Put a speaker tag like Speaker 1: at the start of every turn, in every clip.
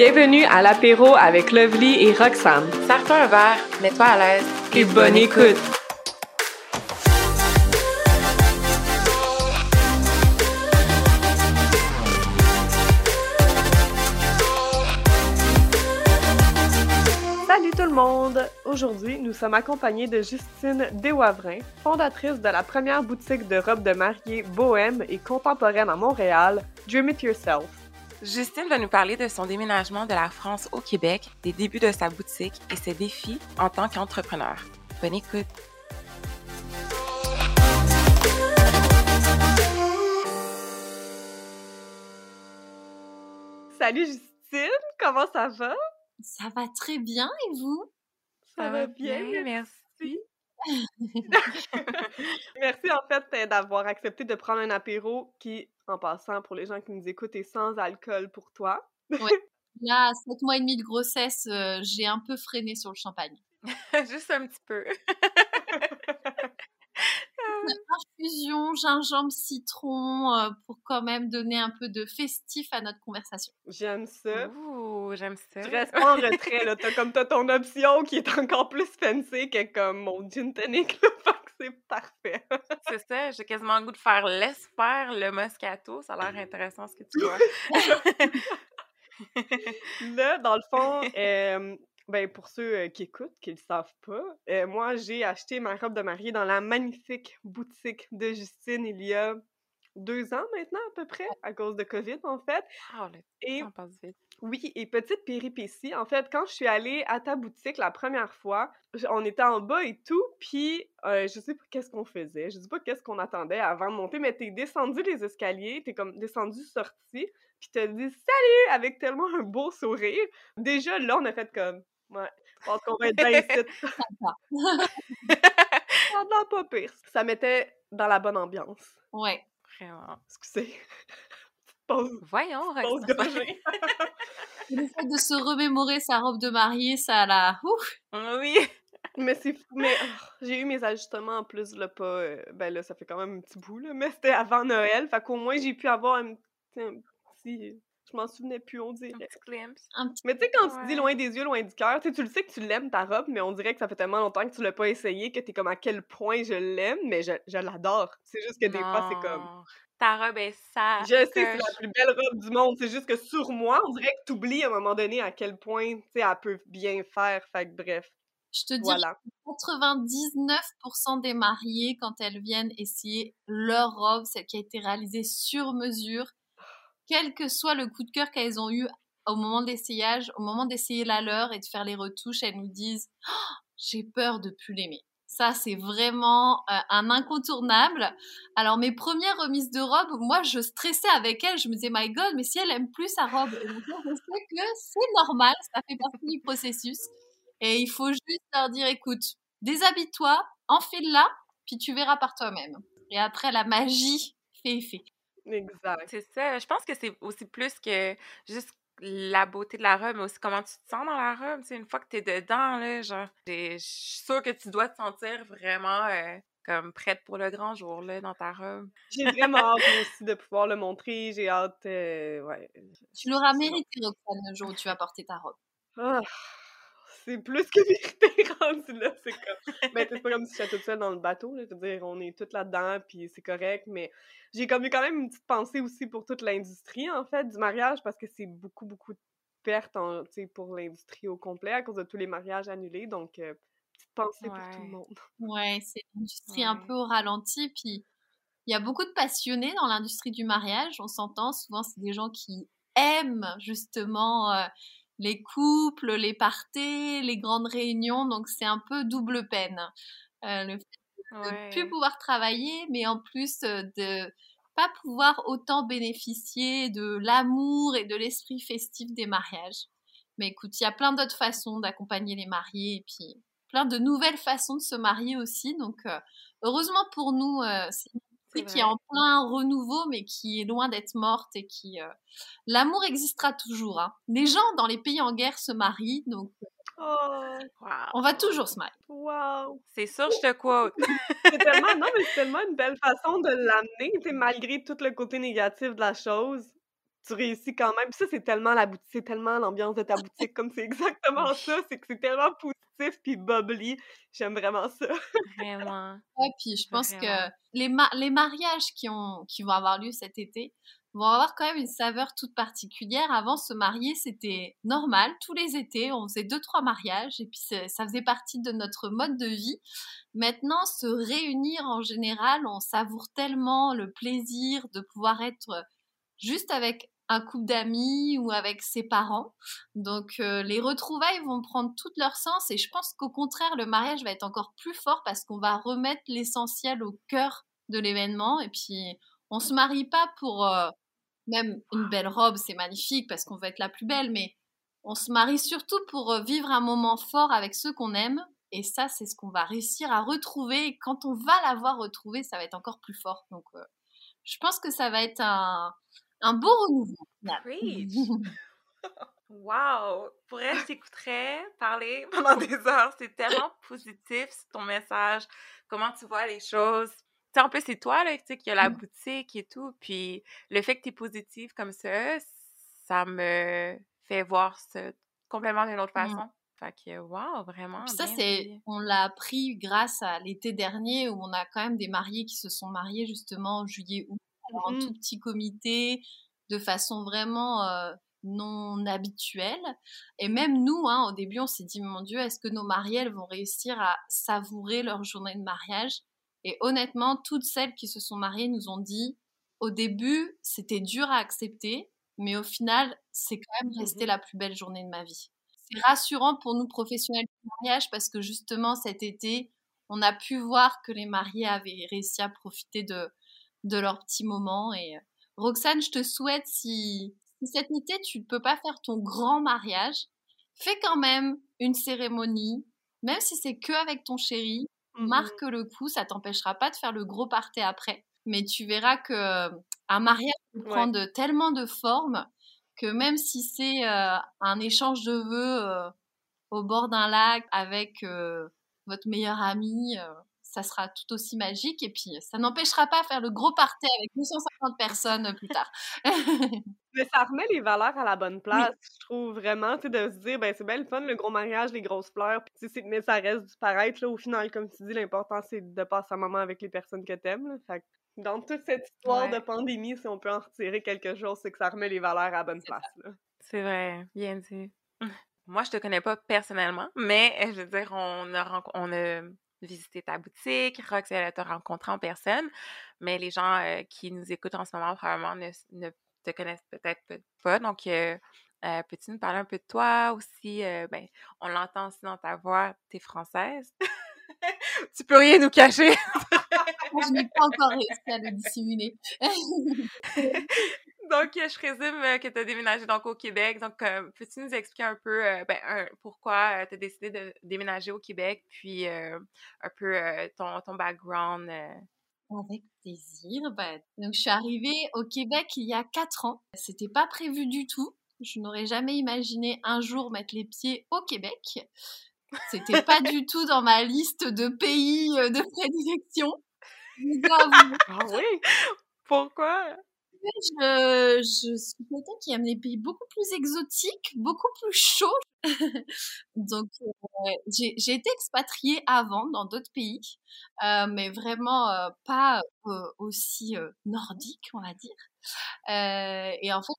Speaker 1: Bienvenue à l'apéro avec Lovely et Roxane.
Speaker 2: Sers-toi un verre, mets-toi à l'aise.
Speaker 1: Et bonne écoute. Salut tout le monde! Aujourd'hui, nous sommes accompagnés de Justine Deswavrin, fondatrice de la première boutique de robes de mariée bohème et contemporaine à Montréal, Dream It Yourself.
Speaker 2: Justine va nous parler de son déménagement de la France au Québec, des débuts de sa boutique et ses défis en tant qu'entrepreneur. Bonne écoute!
Speaker 1: Salut Justine, comment ça va?
Speaker 3: Ça va très bien et vous?
Speaker 1: Ça, va bien,
Speaker 2: merci.
Speaker 1: Merci en fait d'avoir accepté de prendre un apéro qui, en passant pour les gens qui nous écoutent, est sans alcool pour toi.
Speaker 3: Là, à 7 mois et demi de grossesse, euh, j'ai un peu freiné sur le champagne.
Speaker 2: Juste un petit peu.
Speaker 3: Infusion, gingembre, citron, euh, pour quand même donner un peu de festif à notre conversation.
Speaker 1: J'aime ça.
Speaker 2: Ouh, j'aime ça.
Speaker 1: Tu restes pas en retrait, là. T'as comme t'as ton option qui est encore plus fancy que comme mon gin tonic, là. C'est parfait.
Speaker 2: C'est ça, j'ai quasiment le goût de faire laisse faire le moscato. Ça a l'air intéressant ce que tu vois.
Speaker 1: là, dans le fond, euh, ben pour ceux qui écoutent, qui le savent pas, euh, moi j'ai acheté ma robe de mariée dans la magnifique boutique de Justine il y a deux ans maintenant à peu près, à cause de COVID en fait.
Speaker 2: Oh, le
Speaker 1: Et
Speaker 2: temps passe vite.
Speaker 1: oui, et petite péripétie, en fait, quand je suis allée à ta boutique la première fois, on était en bas et tout, puis euh, je sais pas qu'est-ce qu'on faisait, je sais pas qu'est-ce qu'on attendait avant de monter, mais t'es descendu les escaliers, t'es comme descendu sorti, puis t'as dit salut avec tellement un beau sourire. Déjà là, on a fait comme ouais, je pense qu'on va être bien ici. Ah non, pas pire. Ça mettait dans la bonne ambiance.
Speaker 3: Ouais.
Speaker 2: Vraiment.
Speaker 1: Excusez. Pause,
Speaker 2: Voyons,
Speaker 1: pause gorgée.
Speaker 3: Le fait de se remémorer sa robe de mariée, ça la... Ouf
Speaker 2: Oui.
Speaker 1: Mais c'est fou. Mais oh, j'ai eu mes ajustements en plus, là, pas. euh, ben là, ça fait quand même un petit bout, là. Mais c'était avant Noël. Fait qu'au moins, j'ai pu avoir un petit. Je m'en souvenais plus, on
Speaker 2: Un
Speaker 1: dirait.
Speaker 2: petit glimpse.
Speaker 3: un petit...
Speaker 1: Mais tu sais, quand tu dis loin des yeux, loin du cœur, tu sais, tu le sais que tu l'aimes ta robe, mais on dirait que ça fait tellement longtemps que tu l'as pas essayé que t'es comme à quel point je l'aime, mais je, je l'adore. C'est juste que des fois, c'est comme.
Speaker 2: Ta robe est sale.
Speaker 1: Je sais, c'est la plus belle robe du monde. C'est juste que sur moi, on dirait que t'oublies à un moment donné à quel point, tu sais, elle peut bien faire. Fait que bref,
Speaker 3: Je te dis,
Speaker 1: voilà.
Speaker 3: 99% des mariées, quand elles viennent essayer leur robe, celle qui a été réalisée sur mesure, quel que soit le coup de cœur qu'elles ont eu au moment de l'essayage, au moment d'essayer la leur et de faire les retouches, elles nous disent Oh, J'ai peur de plus l'aimer. Ça, c'est vraiment euh, un incontournable. Alors, mes premières remises de robe, moi, je stressais avec elles. Je me disais, my God, mais si elle aime plus sa robe, et je sais que c'est normal, ça fait partie du processus. Et il faut juste leur dire, écoute, déshabille-toi, enfile-la, puis tu verras par toi-même. Et après, la magie fait effet.
Speaker 1: Exact.
Speaker 2: C'est ça. Je pense que c'est aussi plus que juste la beauté de la robe, mais aussi comment tu te sens dans la robe. C'est une fois que t'es dedans, là, genre, je suis sûre que tu dois te sentir vraiment euh, comme prête pour le grand jour, là, dans ta robe.
Speaker 1: J'ai vraiment hâte aussi de pouvoir le montrer. J'ai hâte. euh, ouais.
Speaker 3: Tu l'auras mérité, Roxane, le jour où tu vas porter ta robe.
Speaker 1: Ah, c'est plus que mérité rendu là. C'est comme. Ben, c'est pas comme si j'étais toute seule dans le bateau. Là. Je veux dire, on est toutes là-dedans, puis c'est correct. Mais j'ai comme eu quand même une petite pensée aussi pour toute l'industrie, en fait, du mariage, parce que c'est beaucoup, beaucoup de pertes en, pour l'industrie au complet à cause de tous les mariages annulés. Donc, euh, petite pensée pour tout le
Speaker 2: Ouais.
Speaker 1: monde.
Speaker 3: Ouais, c'est une industrie un
Speaker 2: Ouais.
Speaker 3: peu au ralenti. Puis il y a beaucoup de passionnés dans l'industrie du mariage. On s'entend. Souvent, c'est des gens qui aiment justement euh, les couples, les parties, les grandes réunions. Donc, c'est un peu double peine. Euh, le fait de
Speaker 2: Ouais.
Speaker 3: plus pouvoir travailler, mais en plus euh, de pas pouvoir autant bénéficier de l'amour et de l'esprit festif des mariages. Mais écoute, il y a plein d'autres façons d'accompagner les mariés et puis plein de nouvelles façons de se marier aussi. Donc, euh, heureusement pour nous, euh, c'est une industrie qui est en plein renouveau, mais qui est loin d'être morte et qui... euh, L'amour existera toujours. Hein. Les gens dans les pays en guerre se marient, donc
Speaker 1: Oh,
Speaker 2: Wow.
Speaker 3: on va toujours se marier.
Speaker 1: wow!
Speaker 2: C'est sûr, je te quote.
Speaker 1: C'est tellement, non, mais c'est tellement une belle façon de l'amener, malgré tout le côté négatif de la chose. Tu réussis quand même. ça, c'est tellement la boutique, c'est tellement l'ambiance de ta boutique, comme c'est exactement ça, c'est que c'est tellement positif puis bubbly. J'aime vraiment ça.
Speaker 2: Vraiment.
Speaker 3: Ouais, puis je pense que les, les mariages qui, ont, qui vont avoir lieu cet été vont avoir quand même une saveur toute particulière. Avant, se marier, c'était normal. Tous les étés, on faisait deux, trois mariages et puis ça faisait partie de notre mode de vie. Maintenant, se réunir en général, on savoure tellement le plaisir de pouvoir être juste avec un couple d'amis ou avec ses parents. Donc euh, les retrouvailles vont prendre tout leur sens et je pense qu'au contraire le mariage va être encore plus fort parce qu'on va remettre l'essentiel au cœur de l'événement et puis on se marie pas pour euh, même une belle robe, c'est magnifique parce qu'on va être la plus belle, mais on se marie surtout pour euh, vivre un moment fort avec ceux qu'on aime. Et ça, c'est ce qu'on va réussir à retrouver. Et quand on va l'avoir retrouvé, ça va être encore plus fort. Donc, je pense que ça va être un, un beau renouveau.
Speaker 2: Preach! wow! Pourrais, je t'écouterais parler pendant des heures. C'est tellement positif, ton message, comment tu vois les choses. Tu sais, en plus, c'est toi, là, qui a la mmh. boutique et tout. Puis le fait que tu es positive comme ça, ça me fait voir ce complètement d'une autre mmh. façon. Fait que, wow, vraiment.
Speaker 3: ça, c'est, on l'a appris grâce à l'été dernier où on a quand même des mariés qui se sont mariés justement en juillet, août un mmh tout petit comité, de façon vraiment euh, non habituelle. Et même nous, hein, au début, on s'est dit, mon Dieu, est-ce que nos mariés vont réussir à savourer leur journée de mariage? Et honnêtement, toutes celles qui se sont mariées nous ont dit, au début, c'était dur à accepter, mais au final, c'est quand même mmh resté la plus belle journée de ma vie. C'est rassurant pour nous professionnels du mariage parce que justement cet été, on a pu voir que les mariés avaient réussi à profiter de, de leur petit moment. Et euh, Roxane, je te souhaite, si, cette été tu ne peux pas faire ton grand mariage, fais quand même une cérémonie, même si c'est que avec ton chéri, mmh marque le coup, ça t'empêchera pas de faire le gros party après. Mais tu verras que euh, un mariage peut prendre tellement de formes que même si c'est euh, un échange de vœux au bord d'un lac avec votre meilleur ami, ça sera tout aussi magique. Et puis, ça n'empêchera pas de faire le gros party avec 250 personnes plus tard.
Speaker 1: Mais ça remet les valeurs à la bonne place, je trouve vraiment, tu sais, de se dire, ben c'est bien le fun, le gros mariage, les grosses fleurs, puis mais ça reste du paraître, là, au final, comme tu dis, l'important, c'est de passer un moment avec les personnes que t'aimes, Fait dans toute cette histoire de pandémie, si on peut en retirer quelque chose, c'est que ça remet les valeurs à la bonne place,
Speaker 2: C'est vrai, bien dit. Moi, je te connais pas personnellement, mais je veux dire, on a, on a visiter ta boutique. Rox, elle te rencontrer en personne. Mais les gens euh, qui nous écoutent en ce moment, probablement, ne, te connaissent peut-être pas. Donc, euh, euh, peux-tu nous parler un peu de toi aussi? ben, on l'entend aussi dans ta voix, tu française. tu peux rien nous cacher.
Speaker 3: je n'ai pas encore réussi à le dissimuler.
Speaker 2: Donc, je présume euh, que tu as déménagé donc au Québec. Donc, euh, peux-tu nous expliquer un peu euh, ben, pourquoi tu as décidé de déménager au Québec, puis un peu ton, ton background?
Speaker 3: Avec plaisir. Ben, donc, je suis arrivée au Québec il y a quatre ans. C'était pas prévu du tout. Je n'aurais jamais imaginé un jour mettre les pieds au Québec. C'était pas du tout dans ma liste de pays de prédilection.
Speaker 2: Ah oui? Pourquoi?
Speaker 3: je, je suis quelqu'un qui aime les pays beaucoup plus exotiques, beaucoup plus chauds. Donc, euh, j'ai été expatriée avant dans d'autres pays, euh, mais vraiment euh, pas aussi nordique, on va dire. et en fait,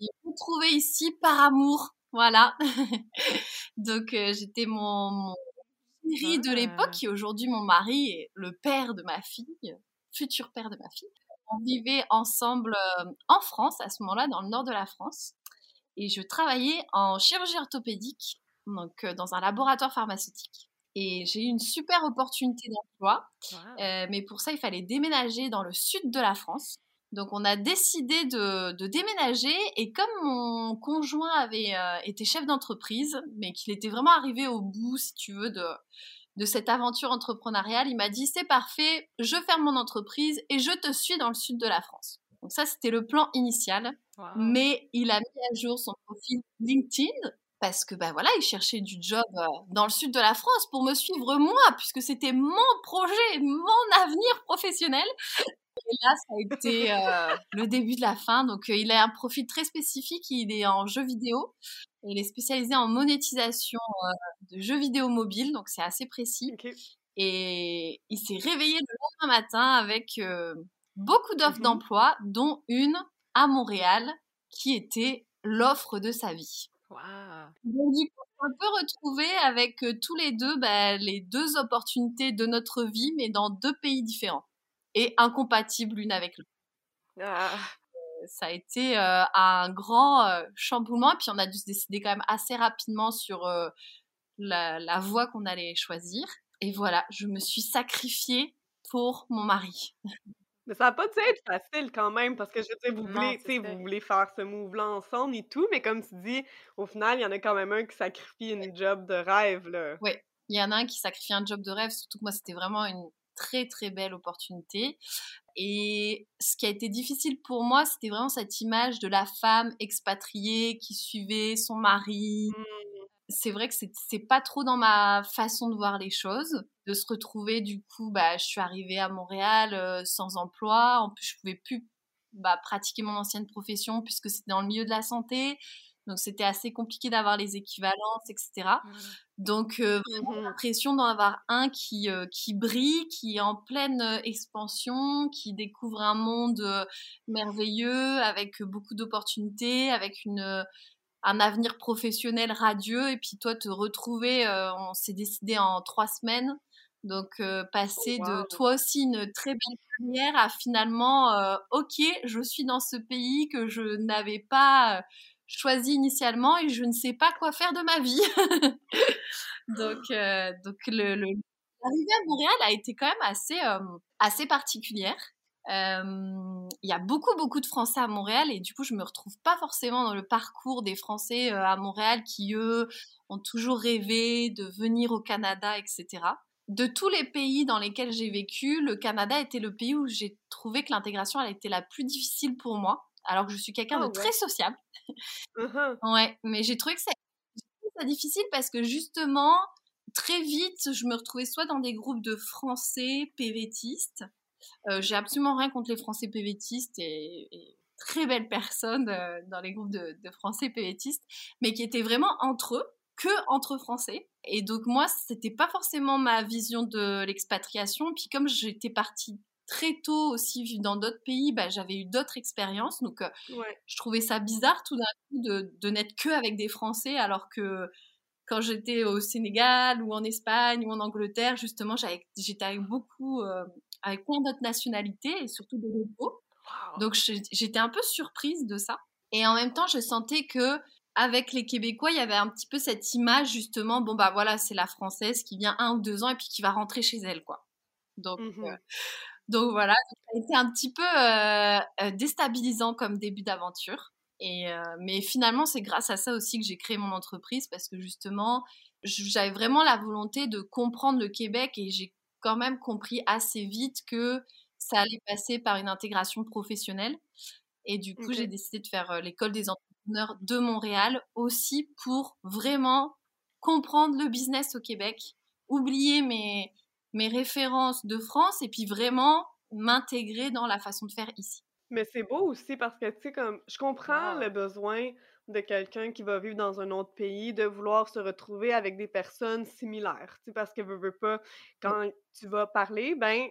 Speaker 3: j'ai retrouvé ici par amour. Voilà. Donc, j'étais mon, mon chéri de l'époque, ah. qui aujourd'hui mon mari est le père de ma fille, futur père de ma fille on vivait ensemble euh, en France, à ce moment-là, dans le nord de la France. Et je travaillais en chirurgie orthopédique, donc euh, dans un laboratoire pharmaceutique. Et j'ai eu une super opportunité d'emploi. Euh, mais pour ça, il fallait déménager dans le sud de la France. Donc on a décidé de, déménager et comme mon conjoint avait été chef d'entreprise, mais qu'il était vraiment arrivé au bout, si tu veux, de, de cette aventure entrepreneuriale, il m'a dit c'est parfait, je ferme mon entreprise et je te suis dans le sud de la France. Donc ça, c'était le plan initial. Mais il a mis à jour son profil LinkedIn parce que ben voilà, il cherchait du job euh, dans le sud de la France pour me suivre moi, puisque c'était mon projet, mon avenir professionnel. Et là, ça a été euh, le début de la fin. Donc, euh, il a un profil très spécifique. Il est en jeux vidéo. Il est spécialisé en monétisation euh, de jeux vidéo mobiles. Donc, c'est assez précis. Et il s'est réveillé le lendemain matin avec beaucoup d'offres mmh d'emploi, dont une à Montréal qui était l'offre de sa vie.
Speaker 2: Wow.
Speaker 3: Donc, du coup, on peut retrouver avec tous les deux bah, les deux opportunités de notre vie, mais dans deux pays différents et incompatibles l'une avec l'autre. Ah. Ça a été un grand chamboulement, puis on a dû se décider quand même assez rapidement sur la, la voie qu'on allait choisir. Et voilà, je me suis sacrifiée pour mon mari.
Speaker 1: Mais ça n'a pas dû être facile quand même, parce que je sais, vous voulez, vous voulez faire ce move-là ensemble et tout, mais comme tu dis, au final, il y en a quand même un qui sacrifie une job de rêve, là.
Speaker 3: Oui, il y en a un qui sacrifie un job de rêve, surtout que moi, c'était vraiment une très très belle opportunité. Et ce qui a été difficile pour moi, c'était vraiment cette image de la femme expatriée qui suivait son mari. Mmh. C'est vrai que c'est pas trop dans ma façon de voir les choses, de se retrouver du coup, bah, je suis arrivée à Montréal euh, sans emploi, en plus je pouvais plus bah, pratiquer mon ancienne profession puisque c'était dans le milieu de la santé. Donc c'était assez compliqué d'avoir les équivalences, etc. Mmh. Donc euh, vraiment mmh l'impression d'en avoir un qui, euh, qui brille, qui est en pleine euh, expansion, qui découvre un monde merveilleux avec beaucoup d'opportunités, avec une un avenir professionnel radieux et puis toi te retrouver on s'est décidé en trois semaines donc passer de toi aussi une très belle carrière à finalement ok je suis dans ce pays que je n'avais pas choisi initialement et je ne sais pas quoi faire de ma vie. donc, euh, donc le, l'arrivée à Montréal a été quand même assez, euh, assez particulière. Euh, il y a beaucoup, beaucoup de Français à Montréal et du coup, je me retrouve pas forcément dans le parcours des Français à Montréal qui, eux, ont toujours rêvé de venir au Canada, etc. De tous les pays dans lesquels j'ai vécu, le Canada était le pays où j'ai trouvé que l'intégration elle était la plus difficile pour moi alors que je suis quelqu'un ah de très sociable. Mmh ouais, mais j'ai trouvé que c'est difficile parce que justement, très vite, je me retrouvais soit dans des groupes de Français PVTistes. Euh, j'ai absolument rien contre les Français PVTistes et, très belles personnes euh, dans les groupes de, de Français PVTistes, mais qui étaient vraiment entre eux que entre Français. Et donc moi, c'était pas forcément ma vision de l'expatriation. Puis comme j'étais partie très tôt aussi vivre dans d'autres pays, bah, j'avais eu d'autres expériences. Donc, euh, je trouvais ça bizarre tout d'un coup de, de n'être que avec des Français, alors que quand j'étais au Sénégal ou en Espagne ou en Angleterre, justement, j'étais avec beaucoup, euh, avec plein d'autres nationalités et surtout des locaux. Donc, j'étais un peu surprise de ça. Et en même temps, je sentais que avec les Québécois, il y avait un petit peu cette image justement, bon bah voilà, c'est la française qui vient un ou deux ans et puis qui va rentrer chez elle, quoi. Donc, mmh euh, donc voilà, ça a été un petit peu euh, euh, déstabilisant comme début d'aventure. Et euh, mais finalement, c'est grâce à ça aussi que j'ai créé mon entreprise parce que justement, j'avais vraiment la volonté de comprendre le Québec et j'ai quand même compris assez vite que ça allait passer par une intégration professionnelle. Et du coup, j'ai décidé de faire l'école des entrepreneurs de Montréal aussi pour vraiment comprendre le business au Québec, oublier mes, mes références de France et puis vraiment m'intégrer dans la façon de faire ici.
Speaker 1: Mais c'est beau aussi parce que, tu sais, comme, je comprends le besoin de quelqu'un qui va vivre dans un autre pays, de vouloir se retrouver avec des personnes similaires, tu sais, parce que, veux, veux pas, quand tu vas parler, ben,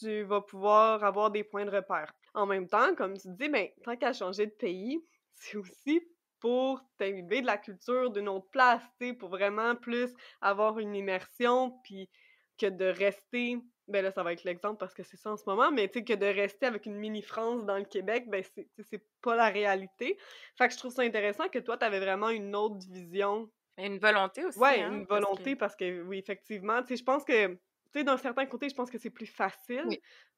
Speaker 1: tu vas pouvoir avoir des points de repère. En même temps, comme tu dis, ben, tant qu'à changer de pays, c'est aussi pour t'imbiber de la culture d'une autre place, tu sais, pour vraiment plus avoir une immersion, puis que de rester, ben là, ça va être l'exemple parce que c'est ça en ce moment, mais tu sais, que de rester avec une mini-France dans le Québec, ben c'est pas la réalité. Fait que je trouve ça intéressant que toi, tu avais vraiment une autre vision.
Speaker 2: une volonté aussi.
Speaker 1: Ouais, hein, une volonté parce que... oui, effectivement, tu sais, je pense que, tu sais, d'un certain côté, je pense que c'est plus facile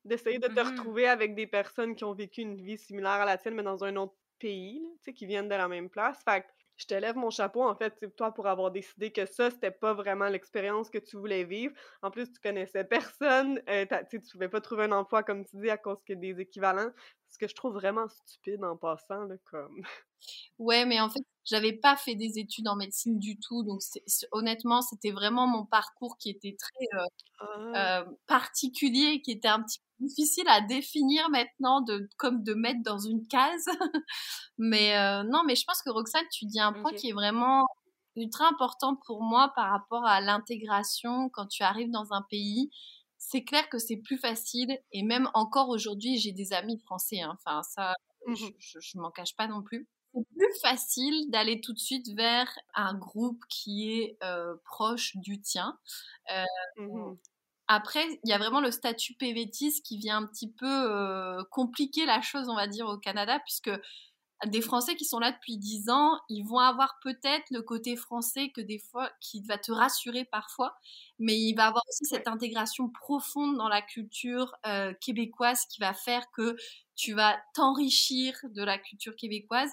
Speaker 1: d'essayer de te mmh retrouver avec des personnes qui ont vécu une vie similaire à la tienne, mais dans un autre pays, tu sais, qui viennent de la même place. Fait que je te lève mon chapeau, en fait, toi, pour avoir décidé que ça, c'était pas vraiment l'expérience que tu voulais vivre. En plus, tu connaissais personne, euh, tu pouvais pas trouver un emploi, comme tu dis, à cause que des équivalents. Ce que je trouve vraiment stupide en passant, là, comme...
Speaker 3: Ouais, mais en fait, J'avais pas fait des études en médecine du tout, donc honnêtement, c'était vraiment mon parcours qui était très euh, ah. euh, particulier, qui était un petit peu difficile à définir maintenant, de comme de mettre dans une case. mais euh, non, mais je pense que Roxane, tu dis un point qui est vraiment ultra important pour moi par rapport à l'intégration quand tu arrives dans un pays. C'est clair que c'est plus facile et même encore aujourd'hui, j'ai des amis français. Hein. Enfin, ça, mmh je, je m'en cache pas non plus c'est plus facile d'aller tout de suite vers un groupe qui est euh, proche du tien. Euh, mmh après, il y a vraiment le statut PVTIS qui vient un petit peu euh, compliquer la chose, on va dire, au Canada, puisque des Français qui sont là depuis 10 ans, ils vont avoir peut-être le côté français que des fois, qui va te rassurer parfois, mais il va avoir aussi cette intégration profonde dans la culture québécoise qui va faire que tu vas t'enrichir de la culture québécoise.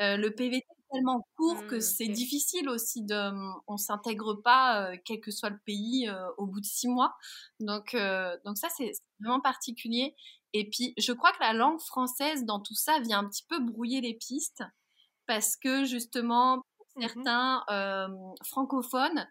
Speaker 3: Euh, le PVT est tellement court que mmh, c'est difficile aussi de, on s'intègre pas, euh, quel que soit le pays, euh, au bout de six mois. Donc, donc ça c'est vraiment particulier. Et puis, je crois que la langue française dans tout ça vient un petit peu brouiller les pistes parce que justement, pour mmh certains francophones,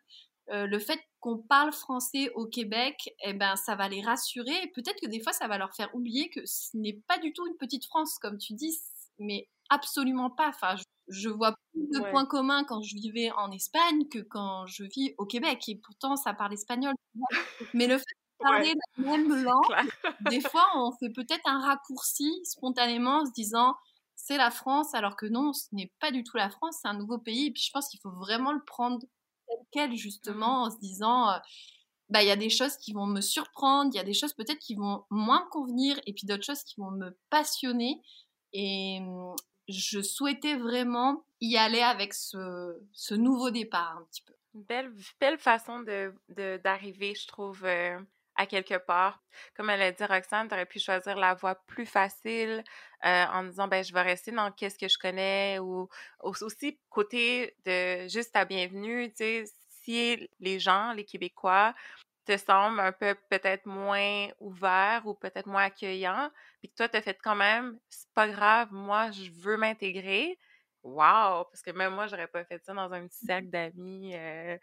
Speaker 3: le fait qu'on parle français au Québec, eh ben, ça va les rassurer. Peut-être que des fois, ça va leur faire oublier que ce n'est pas du tout une petite France, comme tu dis, mais absolument pas. Enfin, je, vois plus de points communs quand je vivais en Espagne que quand je vis au Québec. Et pourtant, ça parle espagnol. Mais le fait de parler la même langue, des fois, on fait peut-être un raccourci spontanément en se disant c'est la France, alors que non, ce n'est pas du tout la France, c'est un nouveau pays. Et puis je pense qu'il faut vraiment le prendre tel quel, justement, mmh en se disant. Euh, bah, il y a des choses qui vont me surprendre, il y a des choses peut-être qui vont moins me convenir, et puis d'autres choses qui vont me passionner. Et, je souhaitais vraiment y aller avec ce, ce nouveau départ un petit peu.
Speaker 2: Belle, belle façon de, d'arriver, je trouve, euh, à quelque part. Comme elle a dit, Roxane, tu aurais pu choisir la voie plus facile euh, en disant, ben, je vais rester dans qu'est-ce que je connais ou aussi côté de juste ta bienvenue, tu sais, si les gens, les Québécois, te semble un peu peut-être moins ouvert ou peut-être moins accueillant, puis que toi, tu as fait quand même, c'est pas grave, moi, je veux m'intégrer. Wow! Parce que même moi, j'aurais pas fait ça dans un petit cercle d'amis euh,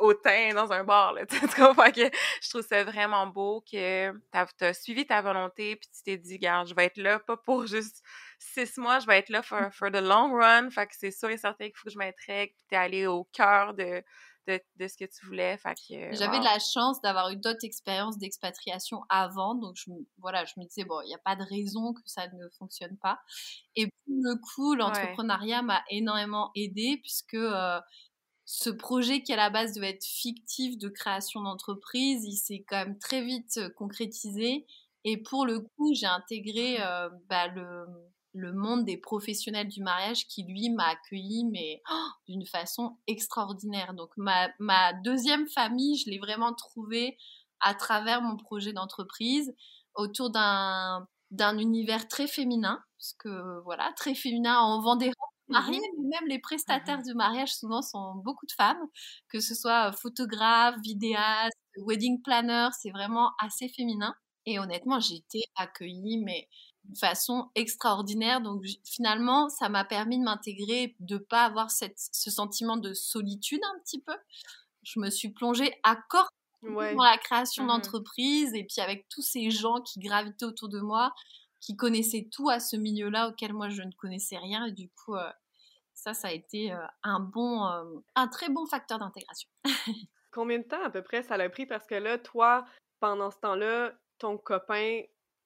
Speaker 2: au teint, dans un bar. Là, tu comprends que je trouve ça vraiment beau que tu as, suivi ta volonté puis tu t'es dit, regarde, je vais être là, pas pour juste six mois, je vais être là for, for the long run. Fait que c'est sûr et certain qu'il faut que je m'intègre puis t'es allé au cœur de, de, ce que tu voulais.
Speaker 3: J'avais de la chance d'avoir eu d'autres expériences d'expatriation avant, donc je, voilà, je me disais, bon, il n'y a pas de raison que ça ne fonctionne pas. Et pour le coup, l'entrepreneuriat m'a énormément aidé puisque euh, ce projet qui à la base devait être fictif de création d'entreprise, il s'est quand même très vite euh, concrétisé. Et pour le coup, j'ai intégré euh, bah, le, le monde des professionnels du mariage qui, lui, m'a accueilli, mais oh, d'une façon extraordinaire. Donc, ma, ma deuxième famille, je l'ai vraiment trouvée à travers mon projet d'entreprise autour d'un d'un univers très féminin, parce que voilà, très féminin, on vend des robes mariées, mmh mais même les prestataires mmh du mariage souvent sont beaucoup de femmes, que ce soit photographes, vidéastes, wedding planner, c'est vraiment assez féminin. Et honnêtement, j'ai été accueillie, mais façon extraordinaire. Donc finalement, ça m'a permis de m'intégrer, de pas avoir cette, ce sentiment de solitude un petit peu. Je me suis plongée à corps dans la création mmh d'entreprise et puis avec tous ces gens qui gravitaient autour de moi, qui connaissaient tout à ce milieu-là auquel moi je ne connaissais rien et du coup euh, ça, ça a été euh, un bon, euh, un très bon facteur d'intégration.
Speaker 1: Combien de temps à peu près ça l'a pris? Parce que là, toi, pendant ce temps-là, ton copain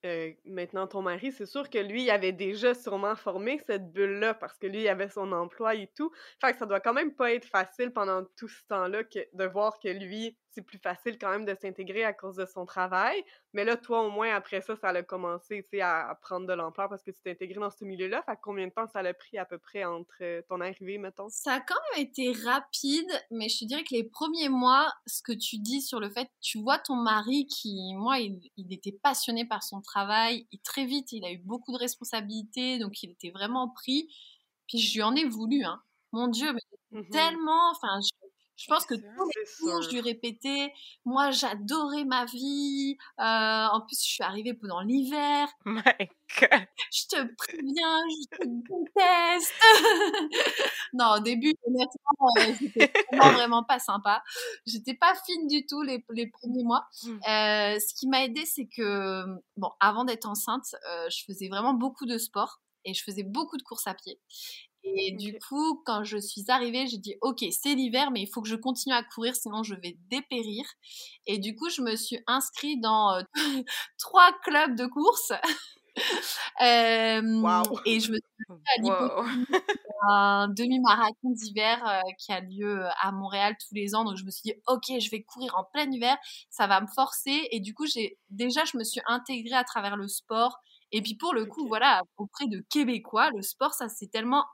Speaker 1: euh, maintenant ton mari, c'est sûr que lui, il avait déjà sûrement formé cette bulle-là parce que lui, il avait son emploi et tout. Fait que ça doit quand même pas être facile pendant tout ce temps-là de voir que lui, c'est plus facile quand même de s'intégrer à cause de son travail. Mais là, toi, au moins, après ça, ça a commencé à, à prendre de l'ampleur parce que tu t'es intégré dans ce milieu-là. Fait combien de temps ça l'a pris à peu près entre euh, ton arrivée, mettons?
Speaker 3: Ça a quand même été rapide, mais je te dirais que les premiers mois, ce que tu dis sur le fait, tu vois ton mari qui, moi, il, était passionné par son travail. Et très vite, il a eu beaucoup de responsabilités, donc il était vraiment pris. Puis je lui en ai voulu, hein. Mon Dieu, mais mmh tellement, enfin, Je pense que tous les jours, je lui répétais, moi, j'adorais ma vie. Euh, en plus, je suis arrivée pendant l'hiver.
Speaker 2: My God.
Speaker 3: Je te préviens, je te déteste. non, au début, honnêtement, euh, j'étais vraiment, vraiment pas sympa. J'étais pas fine du tout les, les premiers mois.
Speaker 2: Mmh.
Speaker 3: Euh, ce qui m'a aidé, c'est que, bon, avant d'être enceinte, euh, je faisais vraiment beaucoup de sport et je faisais beaucoup de courses à pied. Et du coup, quand je suis arrivée, j'ai dit, OK, c'est l'hiver, mais il faut que je continue à courir, sinon je vais dépérir. Et du coup, je me suis inscrite dans euh, trois clubs de course. Euh,
Speaker 1: Wow.
Speaker 3: Et je me suis à
Speaker 2: Wow.
Speaker 3: un demi-marathon d'hiver euh, qui a lieu à Montréal tous les ans. Donc je me suis dit, ok, je vais courir en plein hiver, ça va me forcer. Et du coup, j'ai déjà, je me suis intégrée à travers le sport. Et puis pour le coup, voilà, auprès de Québécois, le sport, ça c'est tellement,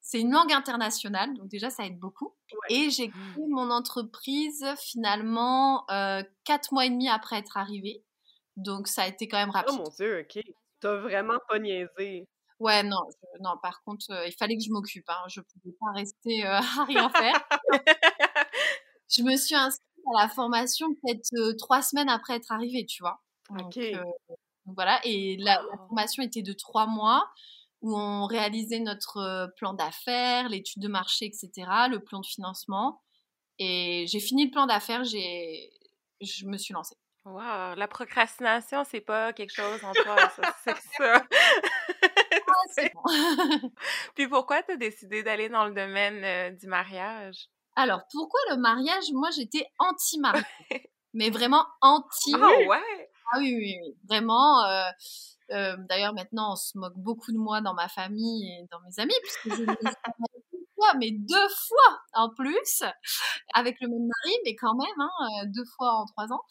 Speaker 3: c'est une langue internationale, donc déjà ça aide beaucoup.
Speaker 1: Ouais.
Speaker 3: Et j'ai créé mon entreprise finalement euh, quatre mois et demi après être arrivée. Donc ça a été quand même
Speaker 1: Oh
Speaker 3: rapide.
Speaker 1: mon dieu, ok. T'as vraiment pas niaisé.
Speaker 3: Ouais, non, je- non. Par contre, euh, il fallait que je m'occupe. Hein. Je pouvais pas rester euh, à rien faire. Je me suis inscrite à la formation peut-être euh, trois semaines après être arrivée, tu vois. Donc,
Speaker 1: Ok.
Speaker 3: donc voilà. Et la, la formation était de trois mois où on réalisait notre euh, plan d'affaires, l'étude de marché, etc., le plan de financement. Et j'ai fini le plan d'affaires. J'ai, je me suis lancée.
Speaker 2: Wow, la procrastination, c'est pas quelque chose en toi, c'est ça.
Speaker 3: Ah, c'est bon.
Speaker 2: Puis pourquoi t'as décidé d'aller dans le domaine euh, du mariage?
Speaker 3: Alors, pourquoi le mariage? Moi, j'étais anti-mariage. Mais vraiment anti.
Speaker 2: Ah ouais?
Speaker 3: Ah oui, oui, oui, vraiment. euh, euh, D'ailleurs, maintenant, on se moque beaucoup de moi dans ma famille et dans mes amis, puisque je ne me suis mariée qu'une fois, mais deux fois en plus, avec le même mari, mais quand même, hein, euh, deux fois en trois ans.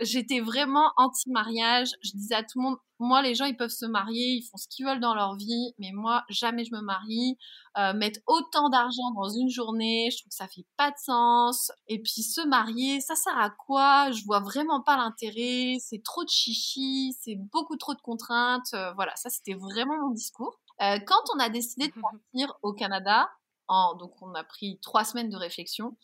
Speaker 3: J'étais vraiment anti-mariage. Je disais à tout le monde, moi, les gens, ils peuvent se marier, ils font ce qu'ils veulent dans leur vie, mais moi, jamais je me marie. Euh, mettre autant d'argent dans une journée, je trouve que ça fait pas de sens. Et puis se marier, ça sert à quoi? Je vois vraiment pas l'intérêt. C'est trop de chichi, c'est beaucoup trop de contraintes. Euh, voilà, ça c'était vraiment mon discours. Euh, quand on a décidé de partir au Canada, en, donc on a pris trois semaines de réflexion,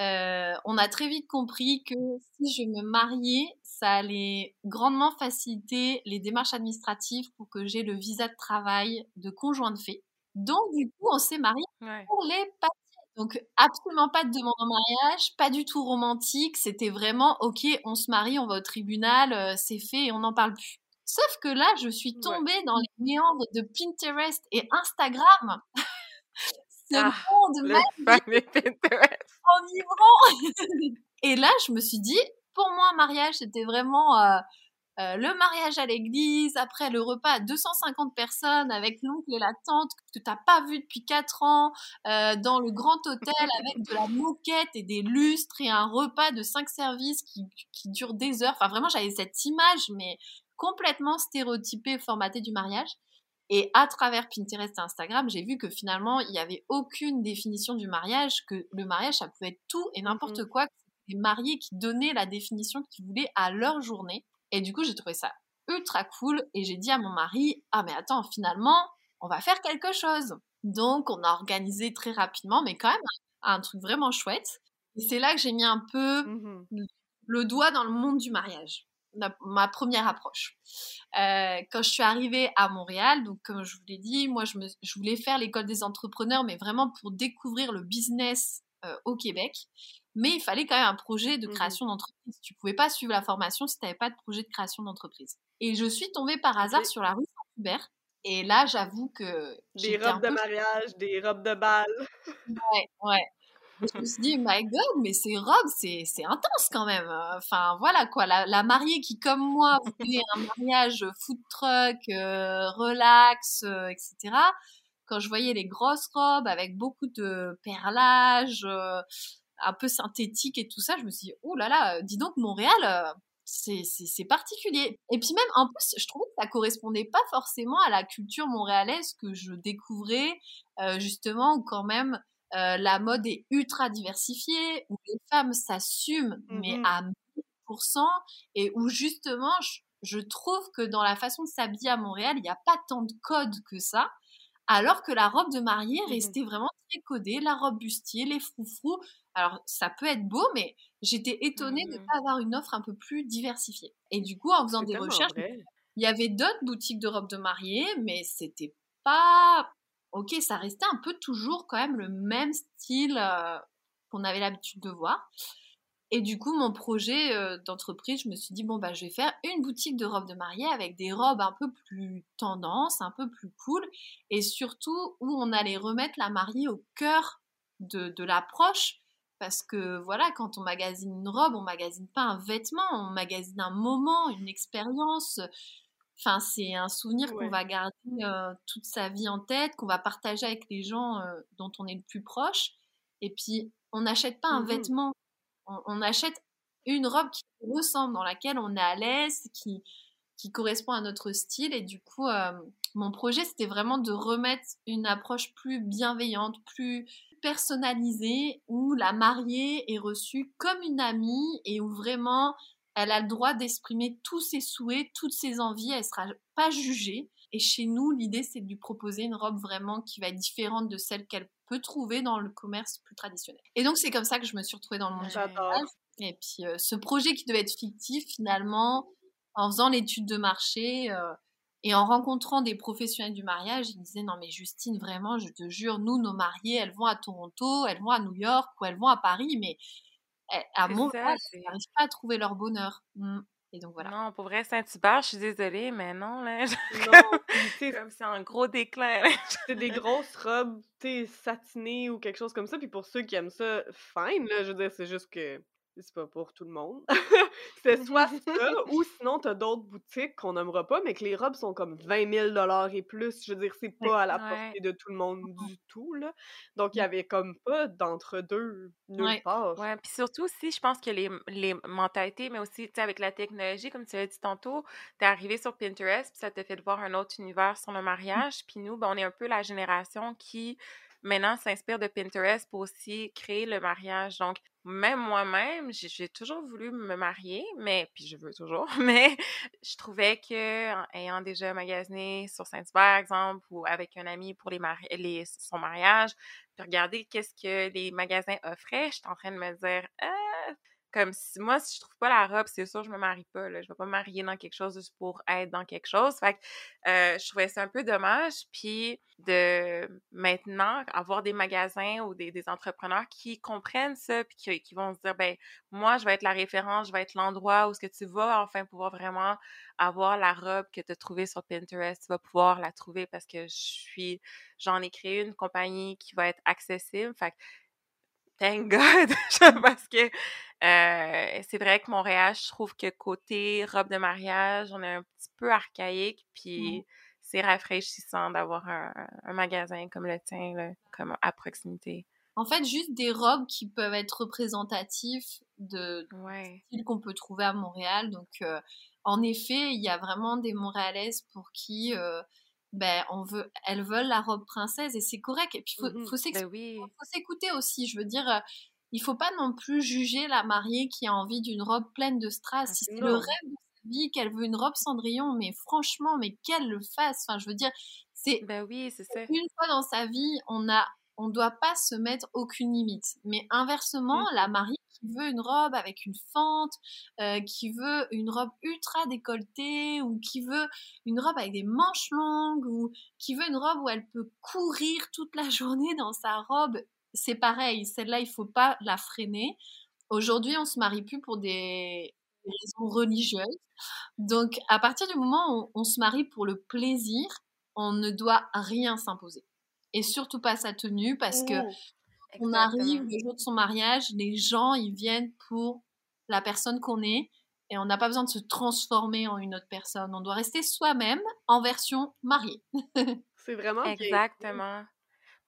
Speaker 3: euh, on a très vite compris que si je me mariais, ça allait grandement faciliter les démarches administratives pour que j'ai le visa de travail de conjoint de fait. Donc du coup, on s'est mariés
Speaker 2: Ouais.
Speaker 3: pour les papiers. Donc absolument pas de demande en mariage, pas du tout romantique. C'était vraiment ok, on se marie, on va au tribunal, euh, c'est fait et on n'en parle plus. Sauf que là, je suis
Speaker 1: Ouais.
Speaker 3: tombée dans les méandres de Pinterest et Instagram. Ce
Speaker 2: Ah,
Speaker 3: monde magique
Speaker 2: Pinterest.
Speaker 3: enivrant. et là, je me suis dit, pour moi, un mariage, c'était vraiment euh, euh, le mariage à l'église, après le repas à 250 personnes avec l'oncle et la tante que t'as pas vu depuis 4 ans, euh, dans le grand hôtel avec de la moquette et des lustres et un repas de 5 services qui, qui dure des heures. Enfin, vraiment, j'avais cette image, mais complètement stéréotypée, formatée du mariage. Et à travers Pinterest et Instagram, j'ai vu que finalement, il n'y avait aucune définition du mariage, que le mariage, ça pouvait être tout et n'importe
Speaker 1: Mhm.
Speaker 3: quoi. que c'était Les mariés qui donnaient la définition qu'ils voulaient à leur journée. Et du coup, j'ai trouvé ça ultra cool et j'ai dit à mon mari, ah mais attends, finalement, on va faire quelque chose. Donc, on a organisé très rapidement, mais quand même un, truc vraiment chouette. Et c'est là que j'ai mis un peu
Speaker 1: Mhm.
Speaker 3: le doigt dans le monde du mariage. Ma, première approche. Euh, quand je suis arrivée à Montréal, donc comme je vous l'ai dit, moi je, me, je voulais faire l'école des entrepreneurs, mais vraiment pour découvrir le business euh, au Québec. Mais il fallait quand même un projet de
Speaker 1: Mhm.
Speaker 3: création d'entreprise. Tu pouvais pas suivre la formation si tu n'avais pas de projet de création d'entreprise. Et je suis tombée par hasard sur la rue Saint-Hubert. Et là, j'avoue que
Speaker 1: Des robes de
Speaker 3: peu
Speaker 1: mariage, des robes de bal.
Speaker 3: Ouais, ouais. Je me suis dit, my God, mais ces robes, c'est, c'est intense quand même. Enfin, voilà quoi. La, la mariée qui, comme moi, voulait un mariage food truck, euh, relax, euh, etc. Quand je voyais les grosses robes avec beaucoup de perlage, euh, un peu synthétique et tout ça, je me suis dit, oh là là, dis donc, Montréal, euh, c'est, c'est, c'est particulier. Et puis même, en plus, je trouvais que ça correspondait pas forcément à la culture montréalaise que je découvrais, euh, justement, où quand même, euh, la mode est ultra diversifiée, où les femmes s'assument, mais
Speaker 1: Mhm.
Speaker 3: à 1000%, et où justement, je, je trouve que dans la façon de s'habiller à Montréal, il n'y a pas tant de codes que ça, alors que la robe de mariée
Speaker 1: Mmh mh.
Speaker 3: restait vraiment très codée, la robe bustier, les froufrous. Alors, ça peut être beau, mais j'étais étonnée de ne
Speaker 2: Mmh
Speaker 3: pas avoir une offre un peu plus diversifiée. Et du coup, en faisant des recherches,
Speaker 1: vrai.
Speaker 3: il y avait d'autres boutiques de robes de mariée, mais c'était pas OK, ça restait un peu toujours quand même le même style, heu, qu'on avait l'habitude de voir. Et du coup, mon projet, heu, d'entreprise, je me suis dit: «Bon, bah, je vais faire une boutique de robes de mariée avec des robes un peu plus tendance, un peu plus cool et surtout où on allait remettre la mariée au cœur de de l'approche». Parce que voilà, quand on magasine une robe, on magasine pas un vêtement, on magasine un moment, une expérience, Enfin, c'est un souvenir qu'on va garder, toute sa vie en tête, qu'on va partager avec les gens, dont on est le plus proche. Et puis on n'achète pas un
Speaker 1: Mmh mh.
Speaker 3: vêtement, on on achète une robe qui ressemble, dans laquelle on est à l'aise, qui qui correspond à notre style. Et du coup, mon projet, c'était vraiment de remettre une approche plus bienveillante, plus personnalisée, où la mariée est reçue comme une amie et où vraiment elle a le droit d'exprimer tous ses souhaits, toutes ses envies, elle sera pas jugée. Et chez nous, l'idée, c'est de lui proposer une robe vraiment qui va être différente de celle qu'elle peut trouver dans le commerce plus traditionnel. Et donc, c'est comme ça que je me suis retrouvée dans le monde du mariage. Et puis, euh, ce projet qui devait être fictif, finalement, en faisant l'étude de marché euh, et en rencontrant des professionnels du mariage, ils disaient non mais Justine, vraiment, je te jure, nous, nos mariées, elles vont à Toronto, elles vont à New York ou elles vont à Paris, mais eh, à
Speaker 2: C'est
Speaker 3: elles
Speaker 2: c'est
Speaker 3: n'arrivent pas à trouver leur bonheur. Mm. Et donc voilà.
Speaker 2: non, pour vrai, Saint-Hubert, je suis désolée, mais non, là,
Speaker 1: Non, sais,
Speaker 2: comme c'est en gros déclin,
Speaker 1: c'est des grosses robes, tu sais, satinées ou quelque chose comme ça. Puis pour ceux qui aiment ça, fine, là, je veux dire, c'est juste que c'est pas pour tout le monde. c'est soit ça, ou sinon t'as d'autres boutiques qu'on nommera pas, mais que les robes sont comme 20 000 et plus. Je veux dire, c'est pas à la
Speaker 2: Ouais.
Speaker 1: portée de tout le monde du tout, là. Donc il y
Speaker 3: Mm.
Speaker 1: avait comme pas d'entre-deux nulle
Speaker 3: Ouais.
Speaker 1: part.
Speaker 2: Ouais, puis surtout aussi, je pense que les, les mentalités, mais aussi, tu sais, avec la technologie, comme tu l'as dit tantôt, t'es arrivé sur Pinterest, puis ça t'a fait de voir un autre univers sur le mariage. Puis nous, ben, on est un peu la génération qui, maintenant, s'inspire de Pinterest pour aussi créer le mariage. Donc, même moi-même, j'ai toujours voulu me marier, mais, puis je veux toujours, mais je trouvais que, en ayant déjà magasiné sur Saint-Hubert, exemple, ou avec un ami pour les mari les, son mariage, puis regarder qu'est-ce que les magasins offraient, j'étais en train de me dire, ah, comme si moi, si je trouve pas la robe, c'est sûr, je me marie pas. Là. Je vais pas me marier dans quelque chose juste pour être dans quelque chose. Fait que euh, je trouvais ça un peu dommage. Puis de maintenant avoir des magasins ou des, des entrepreneurs qui comprennent ça, puis qui, qui vont se dire, ben moi, je vais être la référence, je vais être l'endroit où ce que tu vas enfin pouvoir vraiment avoir la robe que tu as trouvée sur Pinterest. Tu vas pouvoir la trouver parce que je suis, j'en ai créé une compagnie qui va être accessible. Fait Thank God! Parce que euh, c'est vrai que Montréal, je trouve que côté robe de mariage, on est un petit peu archaïque,
Speaker 3: Mm.
Speaker 2: puis c'est rafraîchissant d'avoir un, un magasin comme le tien, là, comme à proximité.
Speaker 3: En fait, juste des robes qui peuvent être représentatives de
Speaker 2: Ouais.
Speaker 3: qu'on peut trouver à Montréal. Donc, euh, en effet, il y a vraiment des Montréalaises pour qui, euh, ben, on veut, elles veulent la robe princesse et c'est correct. Et puis, faut,
Speaker 2: Ben oui.
Speaker 3: faut s'écouter aussi. Je veux dire, euh, il faut pas non plus juger la mariée qui a envie d'une robe pleine de strass. Si c'est le rêve de sa vie, qu'elle veut une robe Cendrillon, mais franchement, mais qu'elle le fasse. Enfin, je veux dire, c'est
Speaker 2: Ben oui, c'est ça.
Speaker 3: une fois dans sa vie, on a, on doit pas se mettre aucune limite. Mais inversement,
Speaker 1: Mhm.
Speaker 3: la mariée qui veut une robe avec une fente, euh, qui veut une robe ultra décolletée, ou qui veut une robe avec des manches longues, ou qui veut une robe où elle peut courir toute la journée dans sa robe, c'est pareil. Celle-là, il faut pas la freiner. Aujourd'hui, on se marie plus pour des raisons religieuses. Donc, à partir du moment où on se marie pour le plaisir, on ne doit rien s'imposer. Et surtout pas sa tenue, parce que On arrive le jour de son mariage, les gens, ils viennent pour la personne qu'on est, et on n'a pas besoin de se transformer en une autre personne. On doit rester soi-même en version mariée.
Speaker 1: C'est vraiment.
Speaker 2: Exactement.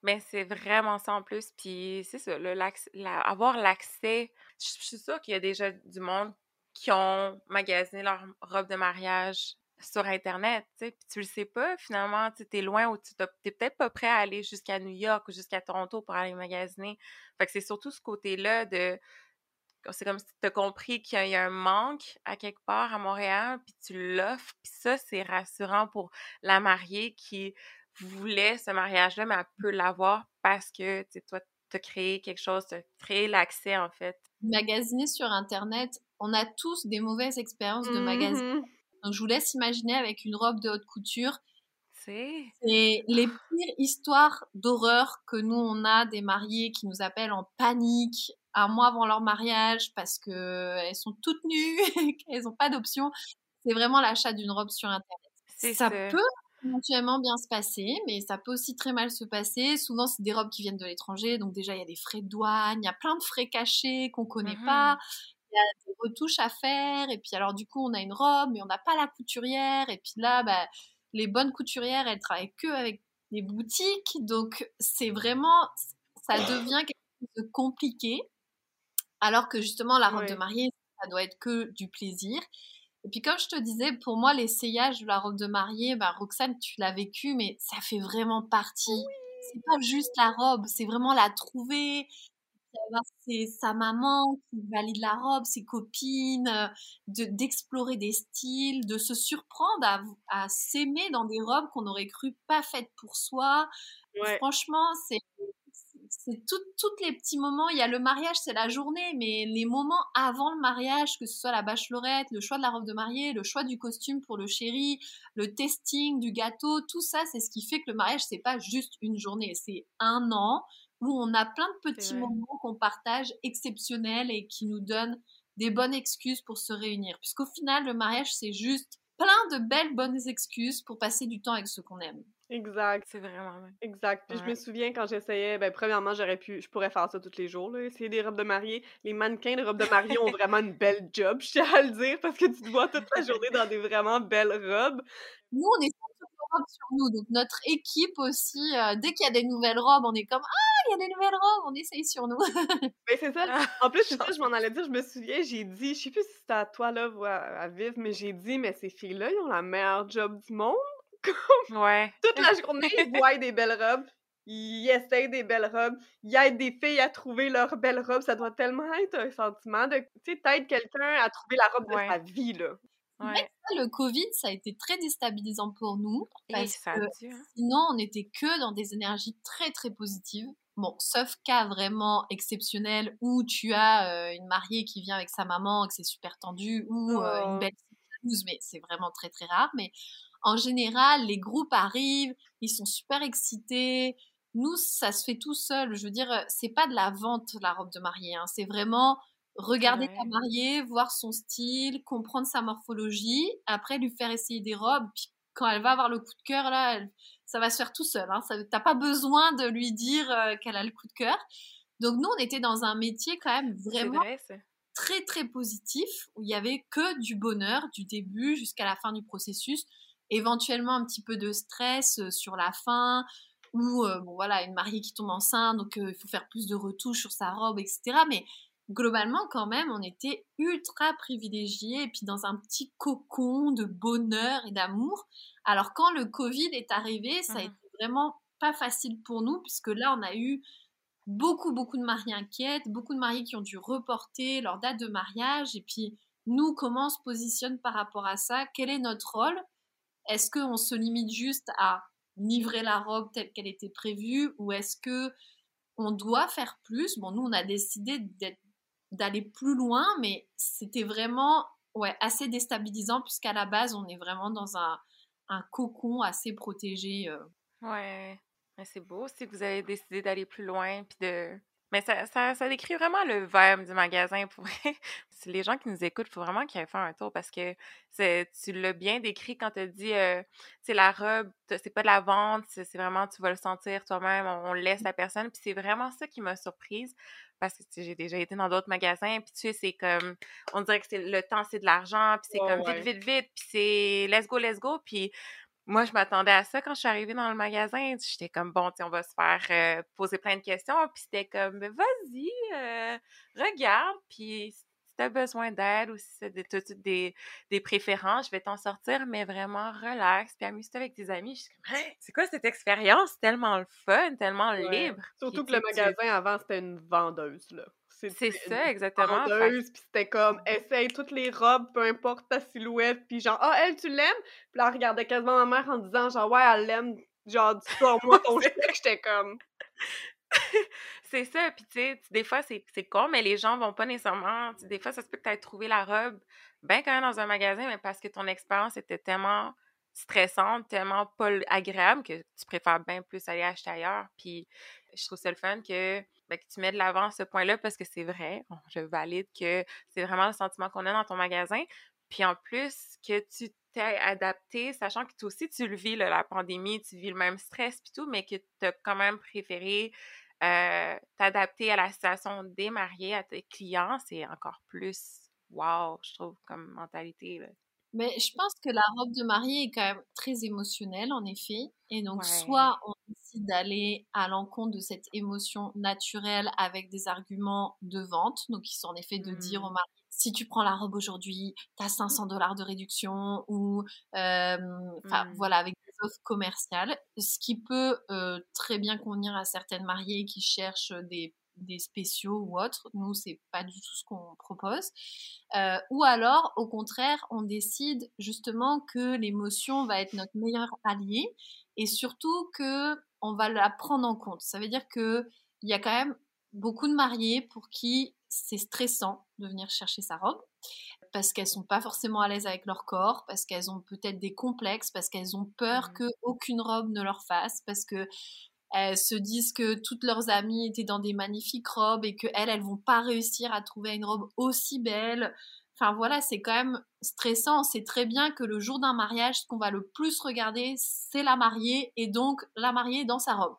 Speaker 2: Mais c'est vraiment ça en plus. Puis c'est ça, le, la- avoir l'accès. Je je suis sûre qu'il y a déjà du monde qui ont magasiné leur robe de mariage sur Internet, tu sais, puis tu le sais pas, finalement, tu es loin ou tu t'es peut-être pas prêt à aller jusqu'à New York ou jusqu'à Toronto pour aller magasiner. Fait que c'est surtout ce côté-là de... C'est comme si tu as compris qu'il y a un manque à quelque part à Montréal, puis tu l'offres, puis ça, c'est rassurant pour la mariée qui voulait ce mariage-là, mais elle peut l'avoir parce que, tu sais, toi, créé quelque chose, t'as créé l'accès, en fait.
Speaker 3: Magasiner sur Internet, on a tous des mauvaises expériences de magasin. Donc, je vous laisse imaginer avec une robe de haute couture.
Speaker 2: C'est...
Speaker 3: Les pires histoires d'horreur que nous, on a des mariés qui nous appellent en panique un mois avant leur mariage parce que elles sont toutes nues, qu'elles n'ont pas d'option. C'est vraiment l'achat d'une robe sur Internet. Ça peut éventuellement bien se passer, mais ça peut aussi très mal se passer. Souvent, c'est des robes qui viennent de l'étranger, donc déjà, il y a des frais de douane, il y a plein de frais cachés qu'on connaît
Speaker 2: Mhm.
Speaker 3: pas. Il y a des retouches à faire, et puis alors du coup, on a une robe, mais on n'a pas la couturière, et puis là, bah, les bonnes couturières, elles travaillent que avec des boutiques, donc c'est vraiment, ça devient quelque chose de compliqué, alors que justement, la robe
Speaker 1: Ouais.
Speaker 3: de mariée, ça doit être que du plaisir. Et puis comme je te disais, pour moi, l'essayage de la robe de mariée, bah, Roxane, tu l'as vécu, mais ça fait vraiment partie. C'est pas juste la robe, c'est vraiment la trouver, ses- sa maman qui valide la robe, ses copines, euh, de d'explorer des styles, de se surprendre à, à s'aimer dans des robes qu'on aurait cru pas faites pour soi.
Speaker 1: Ouais.
Speaker 3: Franchement, c'est c'est tout- tous les petits moments. Il y a le mariage, c'est la journée, mais les moments avant le mariage, que ce soit la bachelorette, le choix de la robe de mariée, le choix du costume pour le chéri, le testing du gâteau, tout ça, c'est ce qui fait que le mariage, c'est pas juste une journée, c'est un an où on a plein de petits moments qu'on partage exceptionnels et qui nous donnent des bonnes excuses pour se réunir. Puisqu'au final, le mariage, c'est juste plein de belles bonnes excuses pour passer du temps avec ceux qu'on aime.
Speaker 1: Exact.
Speaker 2: C'est vraiment vrai.
Speaker 1: Exact. Puis je me souviens quand j'essayais, ben premièrement, j'aurais pu, je pourrais faire ça tous les jours, là, essayer des robes de mariée. Les mannequins de robes de mariée ont vraiment une belle job, je tiens à le dire, parce que tu te vois toute la journée dans des vraiment belles robes.
Speaker 3: Nous, on est robes sur nous. Donc, notre équipe aussi, euh, dès qu'il y a des nouvelles robes, on est comme Ah, il y a des nouvelles robes, on essaye sur nous.
Speaker 1: Ben c'est ça.
Speaker 2: Ah,
Speaker 1: En plus, c'est ça, je m'en allais dire, je me souviens, j'ai dit, je sais plus si c'était à toi là ou à, à Viv, mais j'ai dit, mais ces filles-là, ils ont la meilleure job du monde.
Speaker 2: Ouais.
Speaker 1: Toute la journée, ils voient des belles robes. Ils essayent des belles robes. Ils aident des filles à trouver leurs belles robes. Ça doit tellement être un sentiment de, tu sais, t'aides quelqu'un à trouver la robe de sa vie, là.
Speaker 2: Ouais.
Speaker 3: Le Covid, ça a été très déstabilisant pour nous. Parce
Speaker 2: ça
Speaker 3: que
Speaker 2: hein.
Speaker 3: sinon, on n'était que dans des énergies très, très positives. Bon, sauf cas vraiment exceptionnel où tu as euh, une mariée qui vient avec sa maman et que c'est super tendu, ou euh,
Speaker 1: Oh.
Speaker 3: une belle jalouse, mais c'est vraiment très, très rare. Mais en général, les groupes arrivent, ils sont super excités. Nous, ça se fait tout seul. Je veux dire, c'est pas de la vente, la robe de mariée. hein. C'est vraiment regarder
Speaker 2: Ouais.
Speaker 3: ta mariée, voir son style, comprendre sa morphologie, après lui faire essayer des robes. Puis quand elle va avoir le coup de cœur, là, elle- ça va se faire tout seul. Hein. T'as pas besoin de lui dire euh, qu'elle a le coup de cœur. Donc nous, on était dans un métier quand même vraiment
Speaker 2: vrai,
Speaker 3: très très positif où il y avait que du bonheur du début jusqu'à la fin du processus éventuellement un petit peu de stress euh, sur la fin ou euh, bon voilà une mariée qui tombe enceinte donc euh, il faut faire plus de retouches sur sa robe etc mais globalement quand même on était ultra privilégiés et puis dans un petit cocon de bonheur et d'amour. Alors quand le covid est arrivé ça a
Speaker 2: Mhm.
Speaker 3: été vraiment pas facile pour nous puisque là on a eu beaucoup, beaucoup de mariés inquiètes, beaucoup de mariés qui ont dû reporter leur date de mariage. Et puis, nous, comment on se positionne par rapport à ça? Quel est notre rôle? Est-ce qu'on se limite juste à livrer la robe telle qu'elle était prévue? Ou est-ce que on doit faire plus? Bon, nous, on a décidé d'être- d'aller plus loin, mais c'était vraiment ouais, assez déstabilisant puisqu'à la base, on est vraiment dans un, un cocon assez protégé. euh.
Speaker 2: Ouais. Mais c'est beau que vous avez décidé d'aller plus loin puis de. Mais ça, ça, ça décrit vraiment le vibe du magasin pour les gens qui nous écoutent, il faut vraiment qu'ils aillent faire un tour parce que c'est, tu l'as bien décrit quand tu as dit euh, c'est la robe, c'est pas de la vente, c'est c'est vraiment tu vas le sentir toi-même, on, on laisse la personne. Puis c'est vraiment ça qui m'a surprise parce que tu sais, j'ai déjà été dans d'autres magasins, puis tu sais, c'est comme on dirait que c'est le temps, c'est de l'argent, puis c'est comme
Speaker 1: ouais.
Speaker 2: vite, vite, vite, puis c'est let's go, let's go. Puis moi, je m'attendais à ça quand je suis arrivée dans le magasin. J'étais comme, bon, tu sais, on va se faire euh, poser plein de questions. Puis c'était comme, Ben, vas-y, euh, regarde. Puis si t'as besoin d'aide ou si c'est des, des, des préférences, je vais t'en sortir, mais vraiment relax. Puis amuse-toi avec tes amis. Je suis comme, Hey, c'est quoi cette expérience? Tellement le fun, tellement
Speaker 1: Ouais.
Speaker 2: libre.
Speaker 1: Surtout
Speaker 2: Puis,
Speaker 1: que le
Speaker 2: tu tu-
Speaker 1: magasin avant, c'était une vendeuse, là.
Speaker 2: C'est ça, exactement.
Speaker 1: Vendeuse, puis c'était comme, essaye toutes les robes, peu importe ta silhouette, puis genre, ah, elle, tu l'aimes? Puis là, elle regardait quasiment ma mère en disant, genre, ouais, elle l'aime genre, sors-moi ton chèque, j'étais comme...
Speaker 2: c'est ça, puis tu sais, des fois, c'est con, mais les gens vont pas nécessairement... Des fois, ça se peut que tu aies trouvé la robe bien quand même dans un magasin, mais parce que ton expérience était tellement stressante, tellement pas agréable que tu préfères bien plus aller acheter ailleurs. Puis je trouve ça le fun que, ben, que tu mets de l'avant ce point-là parce que c'est vrai, je valide que c'est vraiment le sentiment qu'on a dans ton magasin. Puis en plus, que tu t'es adapté, sachant que toi aussi tu le vis, la pandémie, tu vis le même stress puis tout, mais que tu as quand même préféré euh, t'adapter à la situation des mariés, à tes clients, c'est encore plus wow, je trouve, comme mentalité.
Speaker 3: Mais je pense que la robe de mariée est quand même très émotionnelle, en effet. Et donc, soit on décide d'aller à l'encontre de cette émotion naturelle avec des arguments de vente, donc qui sont en effet de dire au mmh. mari si tu prends la robe aujourd'hui, tu as 500 dollars de réduction ou enfin mmh. voilà avec commerciales, ce qui peut très bien convenir à certaines mariées qui cherchent des des spéciaux ou autres. Nous, c'est pas du tout ce qu'on propose. Euh, ou alors, au contraire, on décide justement que l'émotion va être notre meilleur allié et surtout que on va la prendre en compte. Ça veut dire que il y a quand même beaucoup de mariés pour qui c'est stressant de venir chercher sa robe parce qu'elles sont pas forcément à l'aise avec leur corps, parce qu'elles ont peut-être des complexes, parce qu'elles ont peur mmh. que aucune robe ne leur fasse, parce que elles se disent que toutes leurs amies étaient dans des magnifiques robes et que elles, elles vont pas réussir à trouver une robe aussi belle. Enfin voilà, c'est quand même stressant. C'est très bien que le jour d'un mariage, ce qu'on va le plus regarder, c'est la mariée et donc la mariée dans sa robe.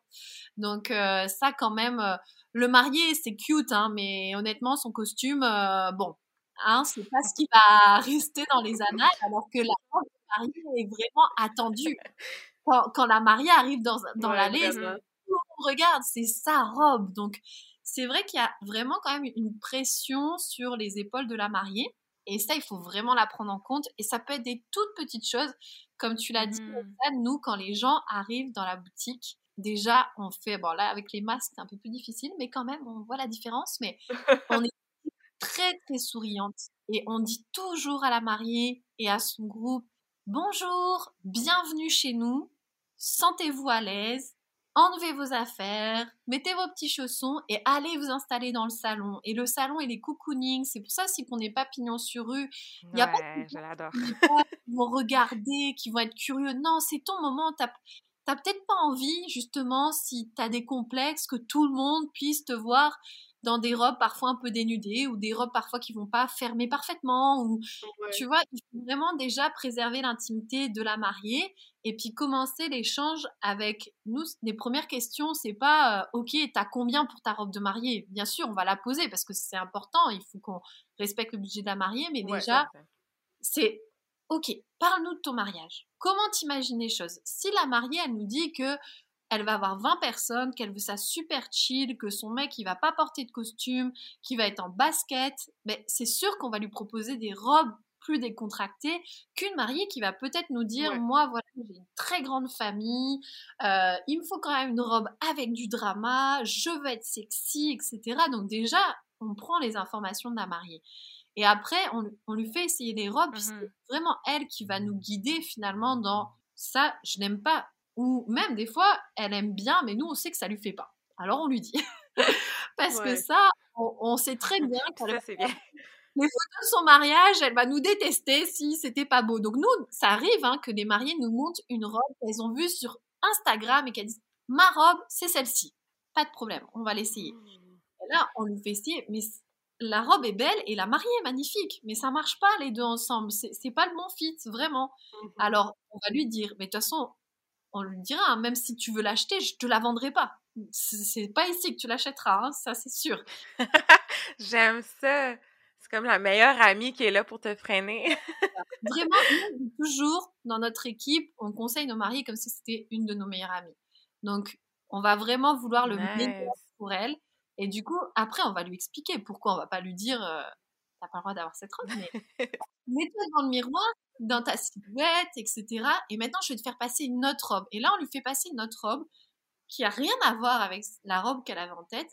Speaker 3: Donc euh, ça quand même, euh, le marié c'est cute, hein, mais honnêtement son costume, euh, bon, hein, c'est pas ce qui va rester dans les annales, alors que la robe du mariée est vraiment attendue quand, la mariée arrive dans, dans l'allée, tout le monde regarde, c'est sa robe. Donc, c'est vrai qu'il y a vraiment quand même une pression sur les épaules de la mariée. Et ça, il faut vraiment la prendre en compte. Et ça peut être des toutes petites choses. Comme tu l'as dit, mmh. nous, quand les gens arrivent dans la boutique, déjà, on fait, bon là, avec les masques, c'est un peu plus difficile, mais quand même, on voit la différence. Mais on est très, très souriante. Et on dit toujours à la mariée et à son groupe, bonjour, bienvenue chez nous sentez-vous à l'aise, enlevez vos affaires, mettez vos petits chaussons et allez vous installer dans le salon. Et le salon, il est cocooning. C'est pour ça aussi qu'on n'est pas pignon sur rue. Il n'y a pas de qui vont regarder, qui vont être curieux. Non, c'est ton moment. T'as n'as peut-être pas envie, justement, si tu as des complexes, que tout le monde puisse te voir dans des robes parfois un peu dénudées ou des robes parfois qui vont pas fermer parfaitement ou tu vois il faut vraiment déjà préserver l'intimité de la mariée et puis commencer l'échange avec nous les premières questions c'est pas euh, ok t'as combien pour ta robe de mariée? Bien sûr on va la poser parce que c'est important il faut qu'on respecte le budget de la mariée mais déjà c'est ok parle-nous de ton mariage. Comment t'imagines les choses? Si la mariée elle nous dit que elle va avoir 20 personnes, qu'elle veut ça super chill, que son mec il va pas porter de costume, qu'il va être en basket, mais c'est sûr qu'on va lui proposer des robes plus décontractées qu'une mariée qui va peut-être nous dire moi voilà j'ai une très grande famille, euh, il me faut quand même une robe avec du drama, je veux être sexy, etc. Donc déjà on prend les informations de la mariée. Et après, on, lui fait essayer des robes, c'est mmh vraiment elle qui va nous guider finalement dans ça, je n'aime pas ou même des fois, elle aime bien, mais nous, on sait que ça lui fait pas. Alors on lui dit. Parce que ça, on, sait très bien que les photos de son mariage, elle va nous détester si c'était pas beau. Donc nous, ça arrive hein, que les mariés nous montrent une robe qu'elles ont vue sur Instagram et qu'elles disent ma robe, c'est celle-ci. Pas de problème, on va l'essayer. Mmh. Là, on lui fait essayer, mais la robe est belle et la mariée est magnifique, mais ça marche pas les deux ensemble. C'est pas le bon fit, vraiment. Mmh Alors, on va lui dire, mais de toute façon, on lui dira, hein, même si tu veux l'acheter, je te la vendrai pas. C'est pas ici que tu l'achèteras, hein, ça c'est sûr.
Speaker 2: J'aime ça. C'est comme la meilleure amie qui est là pour te freiner.
Speaker 3: Vraiment, toujours dans notre équipe, on conseille nos mariés comme si c'était une de nos meilleures amies. Donc, on va vraiment vouloir le meilleur pour elle. Et du coup, après, on va lui expliquer pourquoi on va pas lui dire, euh, t'as pas le droit d'avoir cette robe, mais mets-toi dans le miroir, dans ta silhouette, etc. Et maintenant, je vais te faire passer une autre robe. Et là, on lui fait passer une autre robe qui a rien à voir avec la robe qu'elle avait en tête.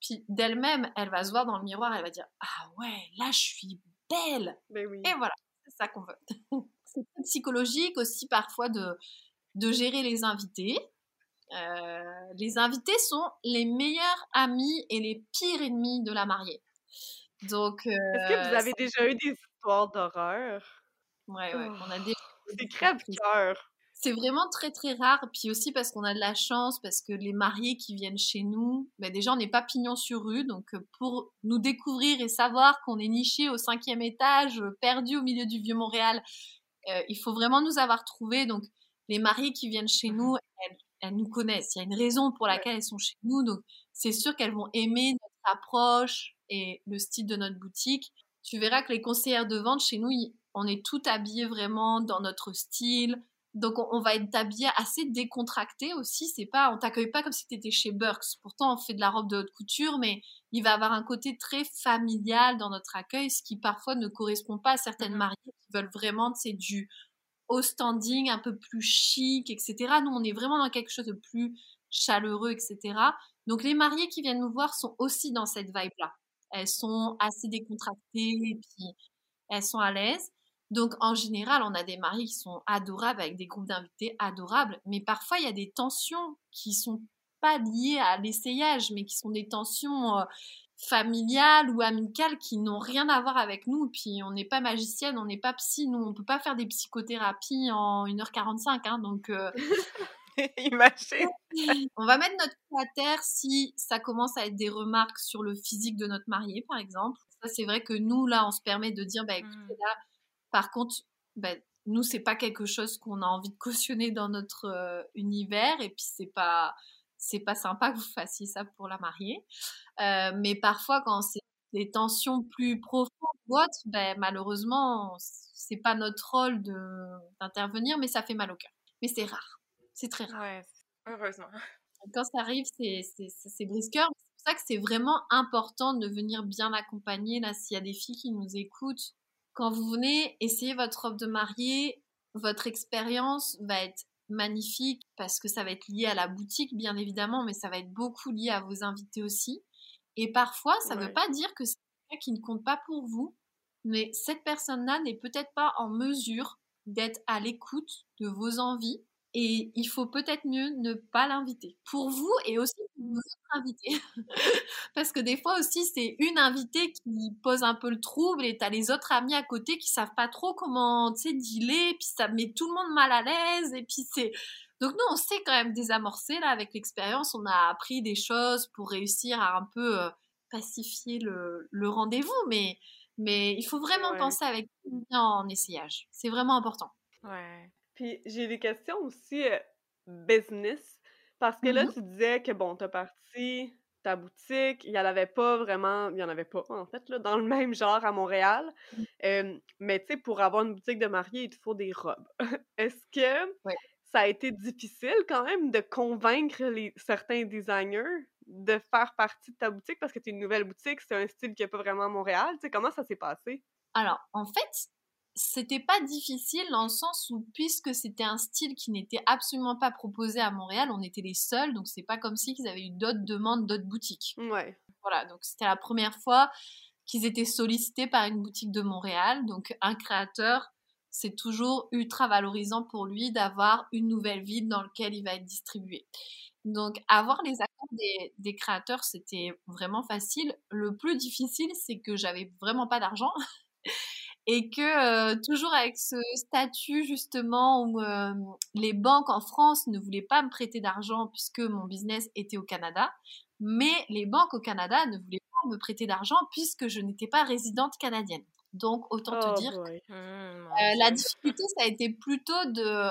Speaker 3: Puis d'elle-même, elle va se voir dans le miroir, elle va dire Ah ouais, là, je suis belle.
Speaker 1: Ben oui.
Speaker 3: Et voilà, c'est ça qu'on veut. c'est psychologique aussi parfois de de gérer les invités. Euh, les invités sont les meilleurs amis et les pires ennemis de la mariée. Donc,
Speaker 1: Est-ce que vous
Speaker 3: euh,
Speaker 1: avez déjà eu des histoires d'horreur?
Speaker 3: ouais, ouais, on a
Speaker 1: Oh,
Speaker 3: des
Speaker 1: C'est crève-cœur.
Speaker 3: C'est vraiment très très rare, puis aussi parce qu'on a de la chance, parce que les mariés qui viennent chez nous, ben déjà on n'est pas pignon sur rue, donc euh, pour nous découvrir et savoir qu'on est niché au cinquième étage, euh, perdu au milieu du vieux Montréal, euh, il faut vraiment nous avoir trouvés. Donc les mariés qui viennent chez nous, elles, elles nous connaissent. Il y a une raison pour laquelle elles sont chez nous, donc c'est sûr qu'elles vont aimer notre approche et le style de notre boutique. Tu verras que les conseillères de vente chez nous, on est tout habillés vraiment dans notre style. Donc on, on va être habillé assez décontracté aussi. C'est pas, on t'accueille pas comme si tu étais chez Burks. Pourtant on fait de la robe de haute couture, mais il va avoir un côté très familial dans notre accueil, ce qui parfois ne correspond pas à certaines
Speaker 2: Mhm.
Speaker 3: mariées qui veulent vraiment, c'est du haut standing, un peu plus chic, etc. Nous on est vraiment dans quelque chose de plus chaleureux, etc. Donc les mariées qui viennent nous voir sont aussi dans cette vibe-là. Elles sont assez décontractées et puis elles sont à l'aise. Donc en général, on a des mariés qui sont adorables avec des groupes d'invités adorables, mais parfois il y a des tensions qui sont pas liées à l'essayage, mais qui sont des tensions euh, familiales ou amicales qui n'ont rien à voir avec nous. Puis on n'est pas magicienne, on n'est pas psy, nous on peut pas faire des psychothérapies en 1h45, hein, donc euh,
Speaker 2: Imagine.
Speaker 3: on va mettre notre pied à terre si ça commence à être des remarques sur le physique de notre marié, par exemple. Ça, c'est vrai que nous, là, on se permet de dire, bah, écoutez,
Speaker 2: Mm.
Speaker 3: là, par contre, bah, nous, c'est pas quelque chose qu'on a envie de cautionner dans notre euh, univers, et puis c'est pas, c'est pas sympa que vous fassiez ça pour la mariée. Euh, mais parfois, quand c'est des tensions plus profondes ou autres, ben, malheureusement, c'est pas notre rôle d'intervenir, mais ça fait mal au cœur. Mais c'est rare. C'est très rare.
Speaker 2: Ouais, heureusement.
Speaker 3: Quand ça arrive, c'est c'est- c'est- c'est pour ça que c'est vraiment important de venir bien accompagner. Là, s'il y a des filles qui nous écoutent, quand vous venez essayer votre robe de mariée, votre expérience va être magnifique parce que ça va être lié à la boutique, bien évidemment, mais ça va être beaucoup lié à vos invités aussi. Et parfois, ça ne
Speaker 1: Ouais.
Speaker 3: veut pas dire que c'est quelqu'un qui ne compte pas pour vous, mais cette personne-là n'est peut-être pas en mesure d'être à l'écoute de vos envies et il faut peut-être mieux ne pas l'inviter. Pour vous et aussi pour vos autres invités. Parce que des fois aussi, c'est une invitée qui pose un peu le trouble et t'as les autres amis à côté qui savent pas trop comment, tu sais, dealer, puis ça met tout le monde mal à l'aise et puis c'est... Donc nous, on sait quand même désamorcer, là, avec l'expérience, on a appris des choses pour réussir à un peu euh, pacifier le, le rendez-vous, mais, mais il faut vraiment
Speaker 1: Ouais.
Speaker 3: penser avec en essayage. C'est vraiment important.
Speaker 2: Ouais.
Speaker 1: Puis j'ai des questions aussi euh, business. Parce que là,
Speaker 3: Mhm.
Speaker 1: tu disais que bon, t'as parti ta boutique, il y en avait pas vraiment, il y en avait pas en fait, là, dans le même genre à Montréal. Euh, mais tu sais, pour avoir une boutique de mariée, il te faut des robes. Est-ce que ça a été difficile quand même de convaincre les, certains designers de faire partie de ta boutique? Parce que c'est une nouvelle boutique, c'est un style n'y a pas vraiment à Montréal? Tu sais, comment ça s'est passé?
Speaker 3: Alors, en fait, c'était pas difficile dans le sens où, puisque c'était un style qui n'était absolument pas proposé à Montréal, on était les seuls, donc c'est pas comme si qu'ils avaient eu d'autres demandes d'autres boutiques.
Speaker 1: Ouais.
Speaker 3: Voilà, donc c'était la première fois qu'ils étaient sollicités par une boutique de Montréal. Donc un créateur, c'est toujours ultra valorisant pour lui d'avoir une nouvelle ville dans laquelle il va être distribué. Donc avoir les accords des, des créateurs, c'était vraiment facile. Le plus difficile, c'est que j'avais vraiment pas d'argent. Et que euh, toujours avec ce statut justement où euh, les banques en France ne voulaient pas me prêter d'argent puisque mon business était au Canada, mais les banques au Canada ne voulaient pas me prêter d'argent puisque je n'étais pas résidente canadienne. Donc autant
Speaker 1: Oh
Speaker 3: te dire
Speaker 1: boy.
Speaker 2: Mmh, mon
Speaker 3: euh, la difficulté, ça a été plutôt de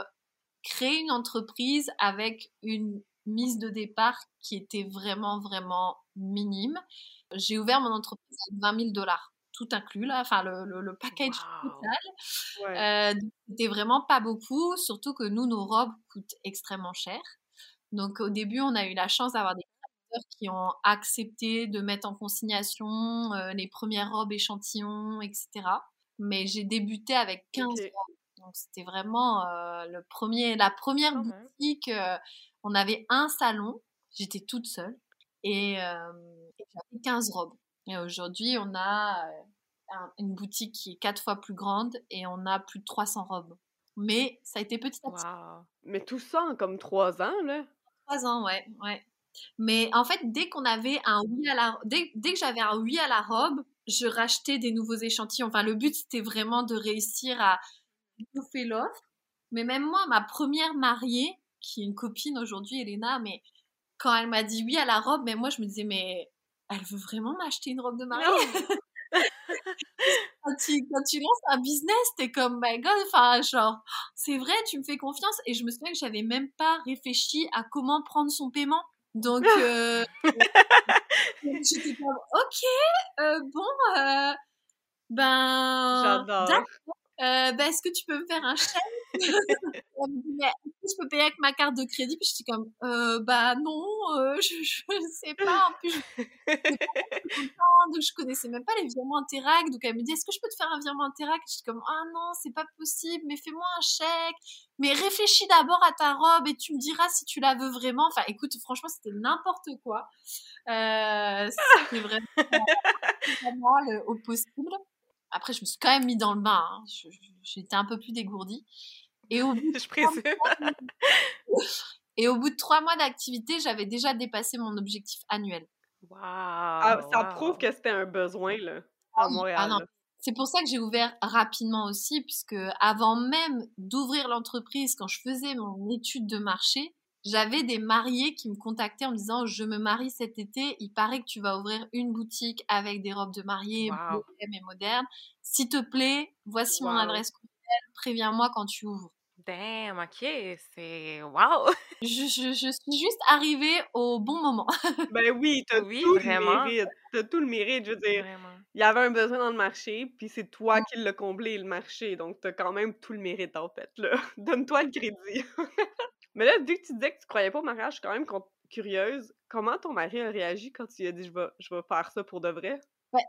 Speaker 3: créer une entreprise avec une mise de départ qui était vraiment, vraiment minime. J'ai ouvert mon entreprise avec 20 000 dollars, tout inclus, là, enfin le, le, le package
Speaker 2: Wow.
Speaker 3: total.
Speaker 1: Ouais.
Speaker 3: Euh, c'était vraiment pas beaucoup, surtout que nous, nos robes coûtent extrêmement cher. Donc au début, on a eu la chance d'avoir des créateurs qui ont accepté de mettre en consignation euh, les premières robes échantillons, etc. Mais j'ai débuté avec 15
Speaker 1: Ok.
Speaker 3: robes. Donc c'était vraiment euh, le premier, la première
Speaker 2: même.
Speaker 3: boutique. euh, on avait un salon, j'étais toute seule et, et j'avais 15 robes. Et aujourd'hui, on a euh, un- une boutique qui est quatre fois plus grande et on a plus de 300 robes. Mais ça a été petit à petit.
Speaker 2: Wow.
Speaker 1: Mais tout ça en comme trois ans, là.
Speaker 3: Trois ans, ouais, ouais. Mais en fait, dès qu'on avait un oui à la, dès, dès que j'avais un oui à la robe, je rachetais des nouveaux échantillons. Enfin, le but c'était vraiment de réussir à bouffer l'offre. Mais même moi, ma première mariée, qui est une copine aujourd'hui, Elena, mais quand elle m'a dit oui à la robe, mais moi je me disais mais elle veut vraiment m'acheter une robe de mariée quand, tu, quand tu lances un business, t'es comme my god, enfin genre c'est vrai, tu me fais confiance et je me souviens que j'avais même pas réfléchi à comment prendre son paiement. Donc euh, j'étais comme ok, euh, bon euh, ben d'accord. Euh, ben, est-ce que tu peux me faire un chèque? Elle me dit, mais est-ce que je peux payer avec ma carte de crédit? Puis j'étais comme, euh, bah non, euh, je, je sais pas. En plus, je, donc je connaissais même pas les virements Interac. Donc elle me dit, est-ce que je peux te faire un virement Interac? J'étais comme, ah non, c'est pas possible, mais fais-moi un chèque. Mais réfléchis d'abord à ta robe et tu me diras si tu la veux vraiment. Enfin, écoute, franchement, c'était n'importe quoi. Euh, c'était vraiment, vraiment le- au possible. Après, je me suis quand même mis dans le bain. hein. Je- je- J'étais un peu plus dégourdie. Et au bout
Speaker 2: Je présume.
Speaker 3: et au bout de trois mois d'activité, j'avais déjà dépassé mon objectif annuel.
Speaker 2: Wow.
Speaker 1: Ah, ça
Speaker 2: wow.
Speaker 1: prouve que c'était un besoin, là,
Speaker 3: Ah
Speaker 1: à Montréal.
Speaker 3: ah non.
Speaker 1: là.
Speaker 3: C'est pour ça que j'ai ouvert rapidement aussi, puisque avant même d'ouvrir l'entreprise, quand je faisais mon étude de marché, j'avais des mariés qui me contactaient en me disant je me marie cet été, il paraît que tu vas ouvrir une boutique avec des robes de mariée
Speaker 2: Wow.
Speaker 3: et modernes. S'il te plaît, voici mon adresse courriel, préviens-moi quand tu ouvres.
Speaker 2: Damn, ok, c'est wow.
Speaker 3: Je, je, je suis juste arrivée au bon moment.
Speaker 1: Ben oui, t'as
Speaker 2: Oui,
Speaker 1: tout
Speaker 2: vraiment.
Speaker 1: le mérite. T'as tout le mérite, je veux dire.
Speaker 2: Vraiment.
Speaker 1: Il y avait un besoin dans le marché, puis c'est toi qui l'as comblé, le marché. Donc, t'as quand même tout le mérite, en fait. Donne-toi le crédit. Mais là, vu que tu disais que tu croyais pas au mariage, je suis quand même curieuse. Comment ton mari a réagi quand tu lui as dit « je vais, je vais faire ça pour de vrai?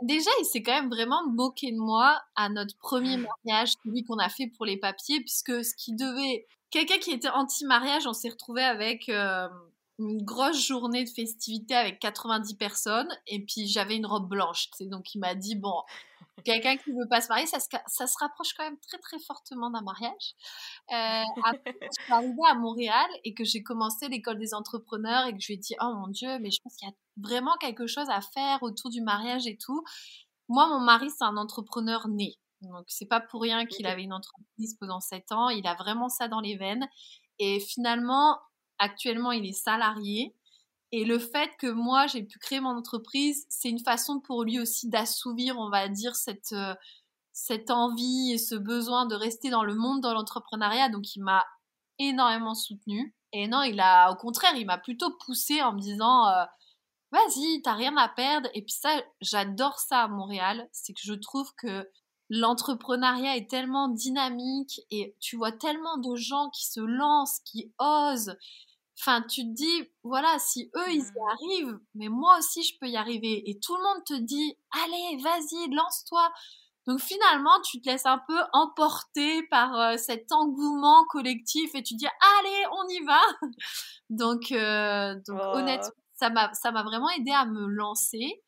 Speaker 3: Déjà, il s'est quand même vraiment moqué de moi à notre premier mariage, celui qu'on a fait pour les papiers, puisque ce qui devait... Quelqu'un qui était anti-mariage, on s'est retrouvé avec euh, une grosse journée de festivité avec 90 personnes, et puis j'avais une robe blanche, donc il m'a dit, bon, quelqu'un qui veut pas se marier, ça se, ça se rapproche quand même très très fortement d'un mariage. Euh, après, quand je suis arrivée à Montréal et que j'ai commencé l'école des entrepreneurs et que je lui ai dit, oh mon Dieu, mais je pense qu'il y a vraiment quelque chose à faire autour du mariage et tout. Moi, mon mari, c'est un entrepreneur né. Donc, c'est pas pour rien qu'il avait une entreprise pendant sept ans. Il a vraiment ça dans les veines. Et finalement, actuellement, il est salarié. Et le fait que moi, j'ai pu créer mon entreprise, c'est une façon pour lui aussi d'assouvir, on va dire, cette, euh, cette envie et ce besoin de rester dans le monde de l'entrepreneuriat. Donc, il m'a énormément soutenue. Et non, il a, au contraire, il m'a plutôt poussé en me disant, euh, vas-y, t'as rien à perdre. Et puis ça, j'adore ça à Montréal. C'est que je trouve que l'entrepreneuriat est tellement dynamique et tu vois tellement de gens qui se lancent, qui osent. Enfin, tu te dis, voilà, si eux, ils y
Speaker 2: Mhm.
Speaker 3: arrivent, mais moi aussi, je peux y arriver. Et tout le monde te dit, allez, vas-y, lance-toi. Donc finalement, tu te laisses un peu emporter par euh, cet engouement collectif et tu dis, allez, on y va. donc, euh, donc
Speaker 1: Oh.
Speaker 3: honnêtement, ça m'a, ça m'a vraiment aidé à me lancer.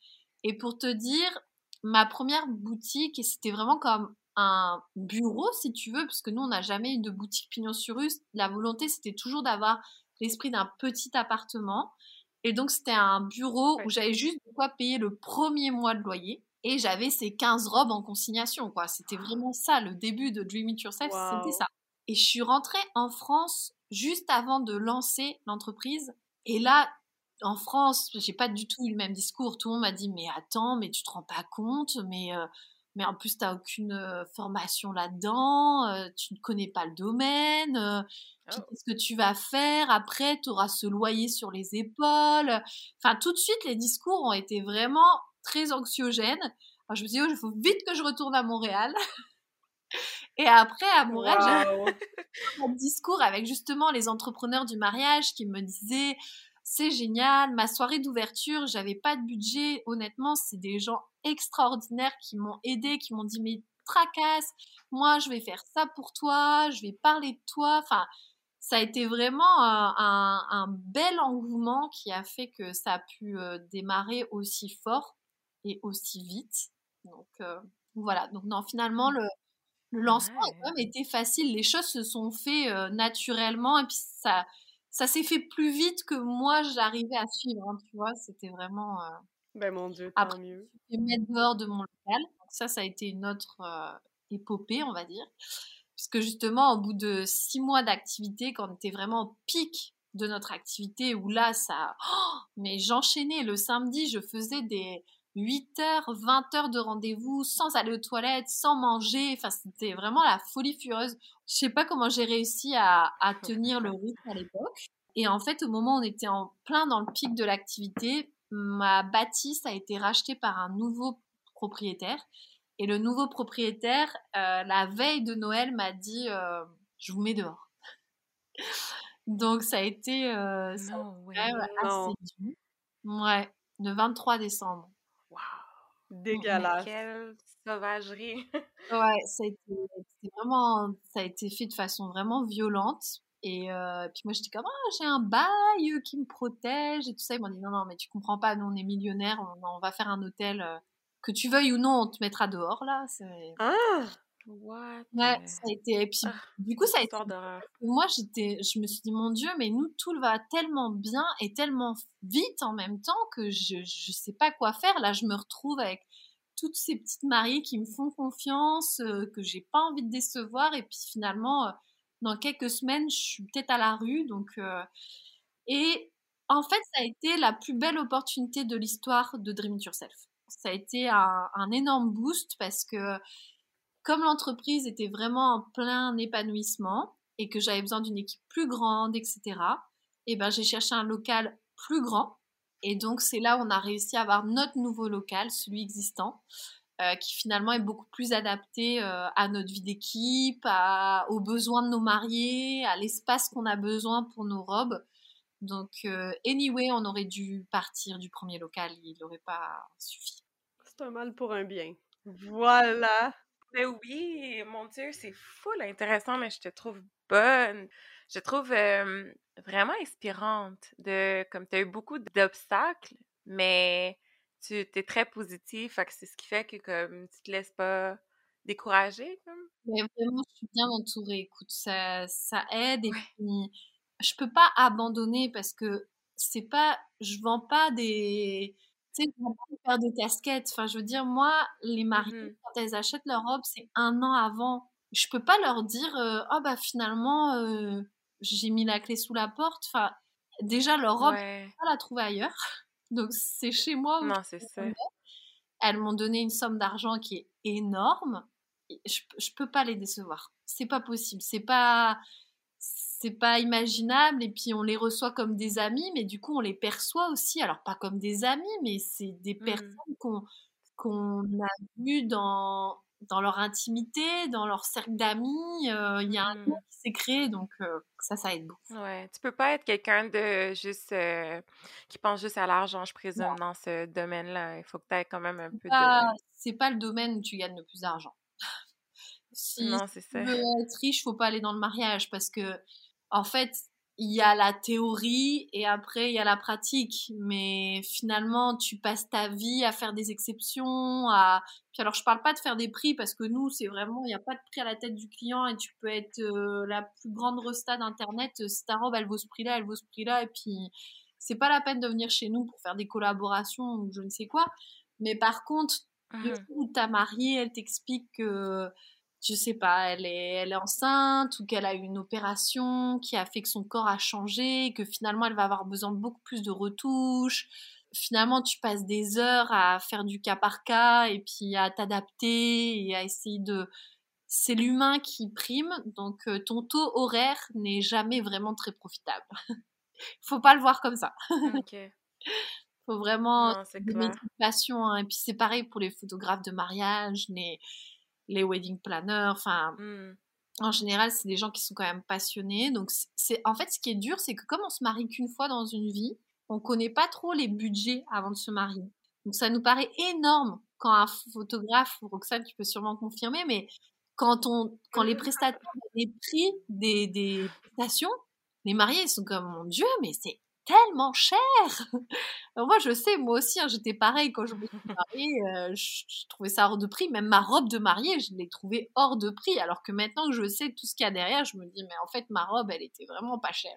Speaker 3: Et pour te dire, ma première boutique, et c'était vraiment comme un bureau, si tu veux, parce que nous, on n'a jamais eu de boutique pignon sur rue. La volonté, c'était toujours d'avoir l'esprit d'un petit appartement. Et donc, c'était un bureau où j'avais juste de quoi payer le premier mois de loyer. Et j'avais ces 15 robes en consignation, quoi. C'était vraiment ça, le début de Dream It Yourself,
Speaker 1: Wow.
Speaker 3: c'était ça. Et je suis rentrée en France juste avant de lancer l'entreprise. Et là, en France, j'ai pas du tout eu le même discours. Tout le monde m'a dit, mais attends, mais tu te rends pas compte, mais, euh, mais en plus, t'as aucune euh, formation là-dedans, euh, tu ne connais pas le domaine, euh, puis
Speaker 2: Oh.
Speaker 3: qu'est-ce que tu vas faire après, tu auras ce loyer sur les épaules. Enfin, tout de suite, les discours ont été vraiment très anxiogènes. Alors, je me suis dit, oh, il faut vite que je retourne à Montréal. Et après, à Montréal, j'avais
Speaker 1: Wow.
Speaker 3: un discours avec justement les entrepreneurs du mariage qui me disaient c'est génial, ma soirée d'ouverture, j'avais pas de budget, honnêtement, c'est des gens extraordinaires qui m'ont aidé, qui m'ont dit mais tracasse, moi je vais faire ça pour toi, je vais parler de toi, enfin ça a été vraiment un, un- un bel engouement qui a fait que ça a pu euh, démarrer aussi fort et aussi vite. Donc euh, voilà, donc non finalement le le lancement a quand même été facile. Les choses se sont fait euh, naturellement et puis ça, ça s'est fait plus vite que moi j'arrivais à suivre. Hein, tu vois, c'était vraiment. Euh,
Speaker 1: ben mon Dieu, tant mieux.
Speaker 3: Je mettre dehors de mon local. ça, ça a été une autre euh, épopée, on va dire. Puisque justement, au bout de six mois d'activité, quand on était vraiment au pic de notre activité, où là, ça. Oh, mais j'enchaînais. Le samedi, je faisais des 8 heures, 20 heures de rendez-vous sans aller aux toilettes, sans manger. Enfin, c'était vraiment la folie furieuse. Je sais pas comment j'ai réussi à, à tenir le rythme à l'époque. Et en fait, au moment où on était en plein dans le pic de l'activité, ma bâtisse a été rachetée par un nouveau propriétaire. Et le nouveau propriétaire, euh, la veille de Noël, m'a dit euh, Je vous mets dehors. Donc, ça a été euh, ça ouais. assez dur. Ouais, le 23 décembre.
Speaker 1: Dégueulasse.
Speaker 2: Quelle sauvagerie.
Speaker 3: ouais, ça a, été, vraiment, ça a été fait de façon vraiment violente. Et euh, puis moi, j'étais comme, ah, j'ai un bail qui me protège et tout ça. Ils m'ont dit, non, non, mais tu comprends pas, nous, on est millionnaires, on, va faire un hôtel. Euh, que tu veuilles ou non, on te mettra dehors, là.
Speaker 1: Ah
Speaker 2: What
Speaker 3: ouais, ça a été. Et puis, ah, du coup, ça a été. Moi, j'étais, je me suis dit, mon Dieu, mais nous, tout va tellement bien et tellement vite en même temps que je, je sais pas quoi faire. Là, je me retrouve avec toutes ces petites mariées qui me font confiance, euh, que j'ai pas envie de décevoir. Et puis, finalement, euh, dans quelques semaines, je suis peut-être à la rue. Donc, euh, et en fait, ça a été la plus belle opportunité de l'histoire de Dream It Yourself. Ça a été un, un énorme boost parce que comme l'entreprise était vraiment en plein épanouissement et que j'avais besoin d'une équipe plus grande, etc., et eh ben j'ai cherché un local plus grand. Et donc c'est là où on a réussi à avoir notre nouveau local, celui existant, euh, qui finalement est beaucoup plus adapté euh, à notre vie d'équipe, aux besoins de nos mariés, à l'espace qu'on a besoin pour nos robes. Donc, euh, anyway, on aurait dû partir du premier local, il n'aurait pas suffi.
Speaker 1: C'est un mal pour un bien. Voilà.
Speaker 2: Mais oui, mon Dieu, c'est full intéressant, mais je te trouve bonne. Je te trouve vraiment inspirante de comme tu as eu beaucoup d'obstacles, mais tu es très positif, c'est ce qui fait que comme tu te laisses pas décourager comme.
Speaker 3: Mais vraiment, je suis bien entourée. Écoute, ça, ça aide et puis je peux pas abandonner parce que c'est pas, je vends pas des tu sais, faire des casquettes. Enfin, je veux dire, moi, les mariées, mmh quand elles achètent leur robe, c'est un an avant. Je peux pas leur dire, euh, oh bah finalement, euh, j'ai mis la clé sous la porte. Enfin, déjà, leur robe, ouais. pas la trouver ailleurs. Donc, c'est chez moi.
Speaker 2: Non, c'est ça.
Speaker 3: Elles m'ont donné une somme d'argent qui est énorme. Je, je peux pas les décevoir. C'est pas possible. C'est pas c'est pas imaginable et puis on les reçoit comme des amis mais du coup on les perçoit aussi. Alors pas comme des amis mais c'est des mmh. personnes qu'on qu'on a vues dans dans leur intimité dans leur cercle d'amis. Euh, il y a un mmh. qui s'est créé donc euh, ça ça aide beaucoup.
Speaker 2: Ouais. Tu peux pas être quelqu'un de juste euh, qui pense juste à l'argent je présume dans ce domaine là il faut que tu aies quand même un peu de
Speaker 3: c'est pas le domaine où tu gagnes le plus d'argent.
Speaker 2: Si non, c'est ça.
Speaker 3: tu veux être riche, faut pas aller dans le mariage parce que en fait, il y a la théorie et après il y a la pratique. Mais finalement, tu passes ta vie à faire des exceptions. À... Puis alors, je parle pas de faire des prix parce que nous, c'est vraiment, il n'y a pas de prix à la tête du client et tu peux être euh, la plus grande resta d'Internet. Si ta robe, elle vaut ce prix-là, elle vaut ce prix-là. Et puis, c'est pas la peine de venir chez nous pour faire des collaborations ou je ne sais quoi. Mais par contre, le mmh coup où ta mariée, elle t'explique que je sais pas, elle est, elle est enceinte ou qu'elle a eu une opération qui a fait que son corps a changé, que finalement elle va avoir besoin de beaucoup plus de retouches. Finalement, tu passes des heures à faire du cas par cas et puis à t'adapter et à essayer de. C'est l'humain qui prime, donc euh, ton taux horaire n'est jamais vraiment très profitable. Faut pas le voir comme ça.
Speaker 2: Ok.
Speaker 3: Faut vraiment une passion. Hein. Et puis c'est pareil pour les photographes de mariage, les les wedding planners, enfin, mmh. en général, c'est des gens qui sont quand même passionnés. Donc, c'est en fait, ce qui est dur, c'est que comme on se marie qu'une fois dans une vie, on connaît pas trop les budgets avant de se marier. Donc, ça nous paraît énorme quand un photographe, Roxane, tu peux sûrement confirmer, mais quand on, quand les prestataires, les prix des, des prestations, les mariés, ils sont comme, mon Dieu, mais c'est tellement cher. Moi, je sais, moi aussi, hein, j'étais pareil quand je me suis mariée, euh, je, trouvais ça hors de prix. Même ma robe de mariée, je l'ai trouvée hors de prix. Alors que maintenant que je sais tout ce qu'il y a derrière, je me dis, mais en fait, ma robe, elle était vraiment pas chère.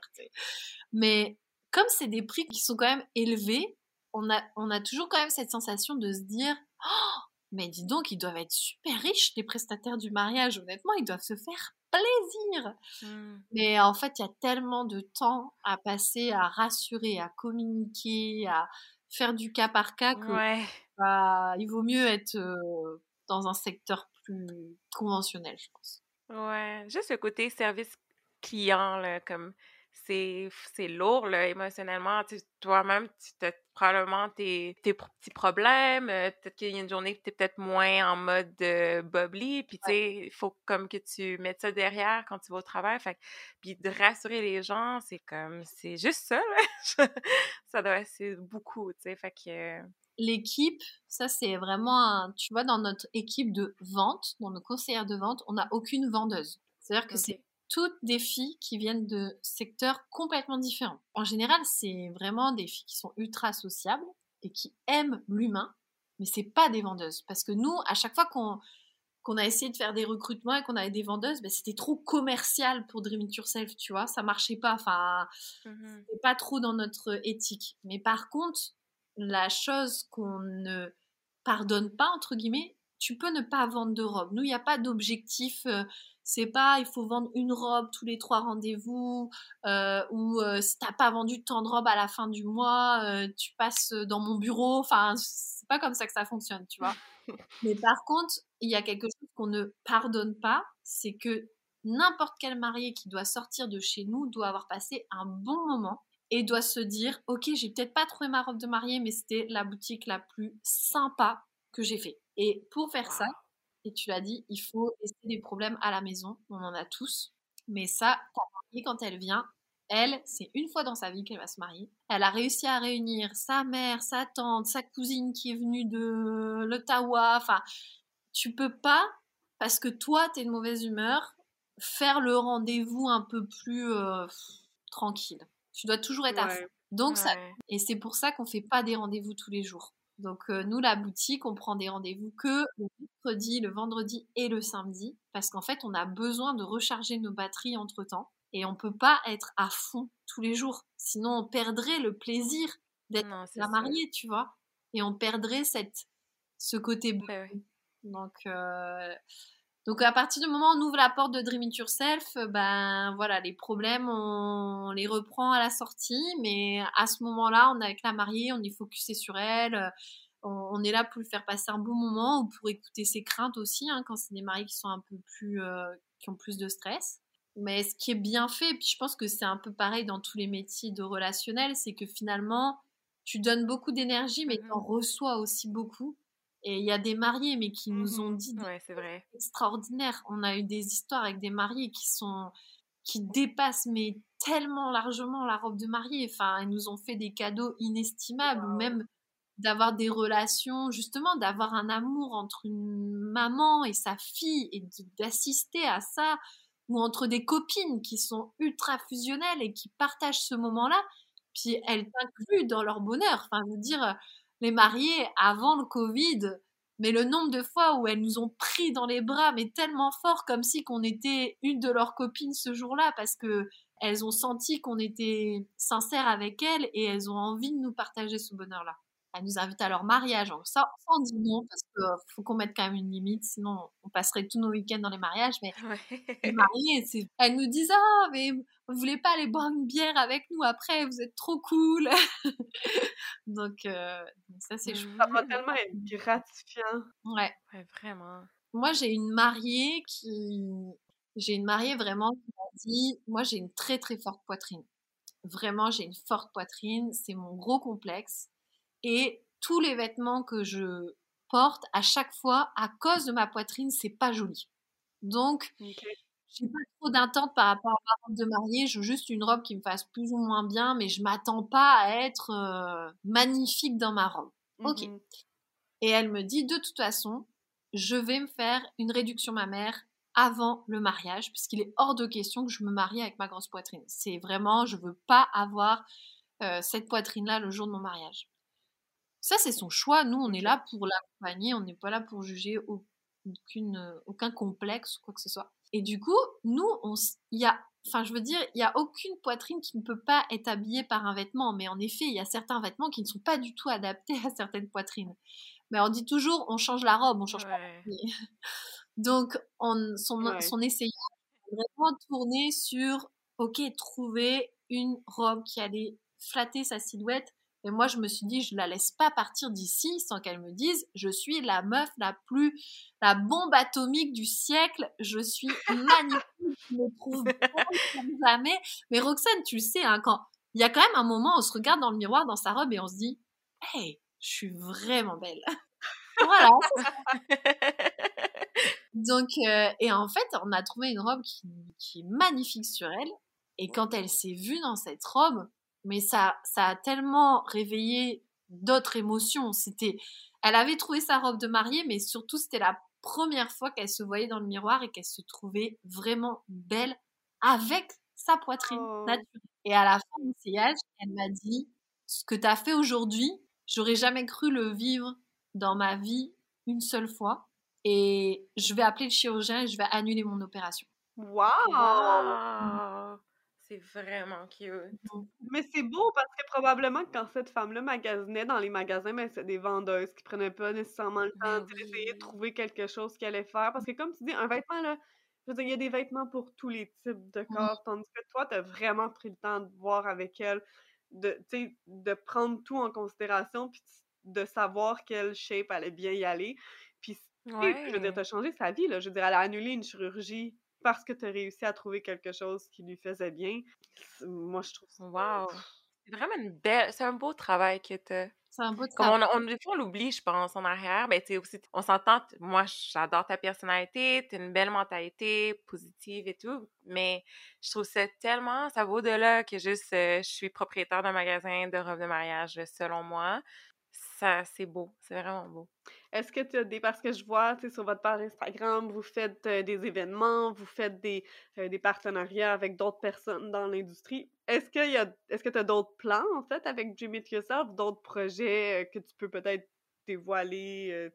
Speaker 3: Mais comme c'est des prix qui sont quand même élevés, on a, on a toujours quand même cette sensation de se dire, oh, mais dis donc, ils doivent être super riches, les prestataires du mariage. Honnêtement, ils doivent se faire plaisir. Mmh. Mais en fait, il y a tellement de temps à passer à rassurer, à communiquer, à faire du cas par cas que bah, il vaut mieux être euh, dans un secteur plus conventionnel, je pense.
Speaker 2: Ouais, juste le côté service client, là, comme c'est lourd là, émotionnellement. Toi-même, tu as probablement tes, tes petits problèmes. Euh, peut-être qu'il y a une journée que tu es peut-être moins en mode euh, bubbly. Puis, tu sais, il faut comme que tu mettes ça derrière quand tu vas au travail. Fait, puis de rassurer les gens, c'est comme, c'est juste ça. Là. ça doit être beaucoup, tu sais. Fait que.
Speaker 3: L'équipe, ça c'est vraiment tu vois, dans notre équipe de vente, dans nos conseillères de vente, on n'a aucune vendeuse. C'est-à-dire que c'est toutes des filles qui viennent de secteurs complètement différents. En général, c'est vraiment des filles qui sont ultra sociables et qui aiment l'humain, mais c'est pas des vendeuses. Parce que nous, à chaque fois qu'on qu'on a essayé de faire des recrutements et qu'on avait des vendeuses, ben c'était trop commercial pour Dream It Yourself, tu vois, ça marchait pas, enfin, c'était pas trop dans notre éthique. Mais par contre, la chose qu'on ne pardonne pas, entre guillemets, tu peux ne pas vendre de robe. Nous, il n'y a pas d'objectif euh, c'est pas il faut vendre une robe tous les trois rendez-vous euh, ou euh, si t'as pas vendu tant de robes à la fin du mois, euh, tu passes dans mon bureau. Enfin, c'est pas comme ça que ça fonctionne, tu vois. Mais par contre, il y a quelque chose qu'on ne pardonne pas, c'est que n'importe quel marié qui doit sortir de chez nous doit avoir passé un bon moment et doit se dire ok j'ai peut-être pas trouvé ma robe de mariée mais c'était la boutique la plus sympa que j'ai fait et pour faire ça et tu l'as dit, il faut laisser des problèmes à la maison. On en a tous. Mais ça, ta mariée, quand elle vient, elle, c'est une fois dans sa vie qu'elle va se marier. Elle a réussi à réunir sa mère, sa tante, sa cousine qui est venue de l'Ottawa. Enfin, tu peux pas, parce que toi, tu es de mauvaise humeur, faire le rendez-vous un peu plus euh, tranquille. Tu dois toujours être à fond. Donc, ça, et c'est pour ça qu'on fait pas des rendez-vous tous les jours. Donc euh, nous, la boutique, on prend des rendez-vous que le mercredi, le vendredi et le samedi, parce qu'en fait, on a besoin de recharger nos batteries entre-temps, et on peut pas être à fond tous les jours, sinon on perdrait le plaisir d'être la mariée, tu vois, et on perdrait cette, ce côté
Speaker 2: bon.
Speaker 3: Donc, euh, donc à partir du moment où on ouvre la porte de Dream It Yourself, ben voilà, les problèmes, on, les reprend à la sortie, mais à ce moment-là, on est avec la mariée, on est focusé sur elle, on, est là pour lui faire passer un bon moment ou pour écouter ses craintes aussi, hein, quand c'est des mariés qui sont un peu plus, euh, qui ont plus de stress. Mais ce qui est bien fait, et puis je pense que c'est un peu pareil dans tous les métiers de relationnel, c'est que finalement, tu donnes beaucoup d'énergie, mais tu en reçois aussi beaucoup. Et il y a des mariés, mais qui nous ont mmh dit
Speaker 2: ouais, c'est vrai.
Speaker 3: extraordinaire. On a eu des histoires avec des mariés qui sont qui dépassent mais tellement largement la robe de mariée. Enfin, ils nous ont fait des cadeaux inestimables, ou même d'avoir des relations, justement, d'avoir un amour entre une maman et sa fille et d'assister à ça, ou entre des copines qui sont ultra fusionnelles et qui partagent ce moment-là, puis elles t'incluent dans leur bonheur. Enfin, je veux dire, les mariés avant le Covid, mais le nombre de fois où elles nous ont pris dans les bras, mais tellement fort, comme si qu'on était une de leurs copines ce jour-là, parce que elles ont senti qu'on était sincère avec elles et elles ont envie de nous partager ce bonheur-là elle nous invite à leur mariage. Ça, on dit non parce qu'il faut qu'on mette quand même une limite, sinon on passerait tous nos week-ends dans les mariages. Mais les mariés, elles nous disent ah mais vous voulez pas aller boire une bière avec nous après Vous êtes trop cool. donc, euh, ça c'est
Speaker 1: chouette. Ça va tellement être gratifiant.
Speaker 3: Ouais.
Speaker 2: ouais vraiment.
Speaker 3: Moi j'ai une mariée qui, j'ai une mariée vraiment qui m'a dit, moi j'ai une très très forte poitrine. Vraiment, j'ai une forte poitrine, c'est mon gros complexe et tous les vêtements que je porte à chaque fois, à cause de ma poitrine, c'est pas joli. Donc, j'ai pas trop d'intente par rapport à ma robe de mariée. Je veux juste une robe qui me fasse plus ou moins bien, mais je m'attends pas à être euh, magnifique dans ma robe. Ok. Mmh Et elle me dit, de toute façon, je vais me faire une réduction mammaire avant le mariage, puisqu'il est hors de question que je me marie avec ma grosse poitrine. C'est vraiment, je veux pas avoir euh, cette poitrine-là le jour de mon mariage. Ça, c'est son choix. Nous, on est là pour l'accompagner. On n'est pas là pour juger aucune, aucun complexe ou quoi que ce soit. Et du coup, nous, il y a, enfin, je veux dire, il y a aucune poitrine qui ne peut pas être habillée par un vêtement. Mais en effet, il y a certains vêtements qui ne sont pas du tout adaptés à certaines poitrines. Mais on dit toujours, on change la robe, on change pas. Donc, on, son, son essayage vraiment tourné sur, ok, trouver une robe qui allait flatter sa silhouette. Et moi, je me suis dit, je la laisse pas partir d'ici sans qu'elle me dise, je suis la meuf la plus, la bombe atomique du siècle. Je suis magnifique. je me trouve comme jamais. Mais Roxane, tu le sais, hein, quand il y a quand même un moment, on se regarde dans le miroir, dans sa robe, et on se dit, hey, je suis vraiment belle. voilà. Donc, euh, et en fait, on a trouvé une robe qui, qui, est magnifique sur elle. Et quand elle s'est vue dans cette robe, mais ça, ça a tellement réveillé d'autres émotions. C'était, elle avait trouvé sa robe de mariée, mais surtout c'était la première fois qu'elle se voyait dans le miroir et qu'elle se trouvait vraiment belle avec sa poitrine oh. naturelle. Et à la fin du sillage, elle m'a dit, ce que tu as fait aujourd'hui, j'aurais jamais cru le vivre dans ma vie une seule fois et je vais appeler le chirurgien et je vais annuler mon opération.
Speaker 2: Waouh! C'est vraiment cute.
Speaker 1: Mais c'est beau parce que probablement quand cette femme-là magasinait dans les magasins, ben, c'est des vendeuses qui prenaient pas nécessairement le temps d'essayer de trouver quelque chose qu'elle allait faire. Parce que comme tu dis, un vêtement, là, je veux dire, il y a des vêtements pour tous les types de mmh. corps. Tandis que toi, tu as vraiment pris le temps de voir avec elle, de, de prendre tout en considération, puis de savoir quelle shape allait bien y aller. Puis je veux dire, t'as changé sa vie, là. Je veux dire, elle a annulé une chirurgie parce que t'as réussi à trouver quelque chose qui lui faisait bien. Moi, je trouve ça...
Speaker 2: Wow! C'est vraiment une belle... C'est un beau travail que t'as.
Speaker 3: C'est un beau travail.
Speaker 2: Comme on, on, des fois, on l'oublie, je pense, en arrière. Mais tu aussi, on s'entend... Moi, j'adore ta personnalité, t'as une belle mentalité, positive et tout. Mais je trouve ça tellement... Ça vaut de là que juste, euh, je suis propriétaire d'un magasin de robes de mariage, selon moi ça, c'est beau, c'est vraiment beau.
Speaker 1: Est-ce que tu as des. Parce que je vois, tu sais, sur votre page Instagram, vous faites euh, des événements, vous faites des, euh, des partenariats avec d'autres personnes dans l'industrie. Est-ce qu'il y a. Est-ce que tu as d'autres plans, en fait, avec Dream It Yourself, d'autres projets euh, que tu peux peut-être dévoiler,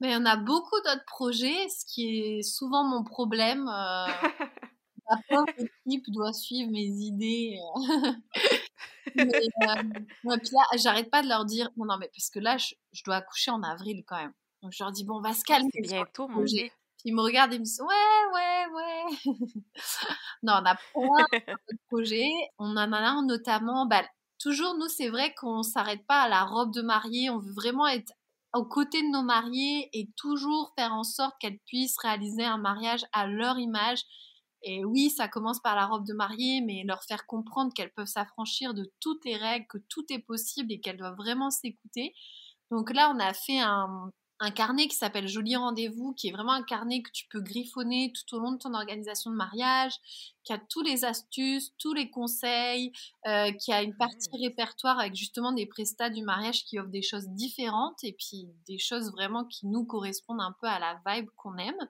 Speaker 3: Mais il y en a beaucoup d'autres projets, ce qui est souvent mon problème. La pauvre équipe doit suivre mes idées. Mais, euh, puis là, j'arrête pas de leur dire, non, non, mais parce que là, je, dois accoucher en avril quand même. Donc je leur dis, bon, on va se calmer.
Speaker 2: C'est bientôt, mon.
Speaker 3: Ils me regardent et me disent, ouais, ouais, ouais. non, on a plein de projets. On en a notamment, bah, toujours, nous, c'est vrai qu'on s'arrête pas à la robe de mariée. On veut vraiment être aux côtés de nos mariés et toujours faire en sorte qu'elles puissent réaliser un mariage à leur image et oui, ça commence par la robe de mariée, mais leur faire comprendre qu'elles peuvent s'affranchir de toutes les règles, que tout est possible et qu'elles doivent vraiment s'écouter. Donc là, on a fait un, un carnet qui s'appelle Joli Rendez-vous, qui est vraiment un carnet que tu peux griffonner tout au long de ton organisation de mariage, qui a tous les astuces, tous les conseils, euh, qui a une partie mmh. répertoire avec justement des prestats du mariage qui offrent des choses différentes et puis des choses vraiment qui nous correspondent un peu à la vibe qu'on aime.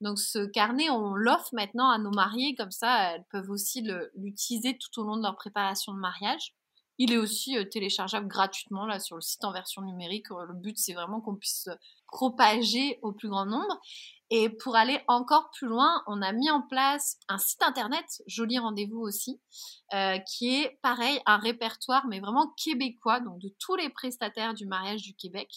Speaker 3: Donc ce carnet, on l'offre maintenant à nos mariés, comme ça elles peuvent aussi l'utiliser tout au long de leur préparation de mariage. Il est aussi euh, téléchargeable gratuitement sur le site en version numérique. Euh, le but c'est vraiment qu'on puisse propager au plus grand nombre. Et pour aller encore plus loin, on a mis en place un site internet, joli rendez-vous aussi, euh, qui est pareil, un répertoire, mais vraiment québécois, donc de tous les prestataires du mariage du Québec,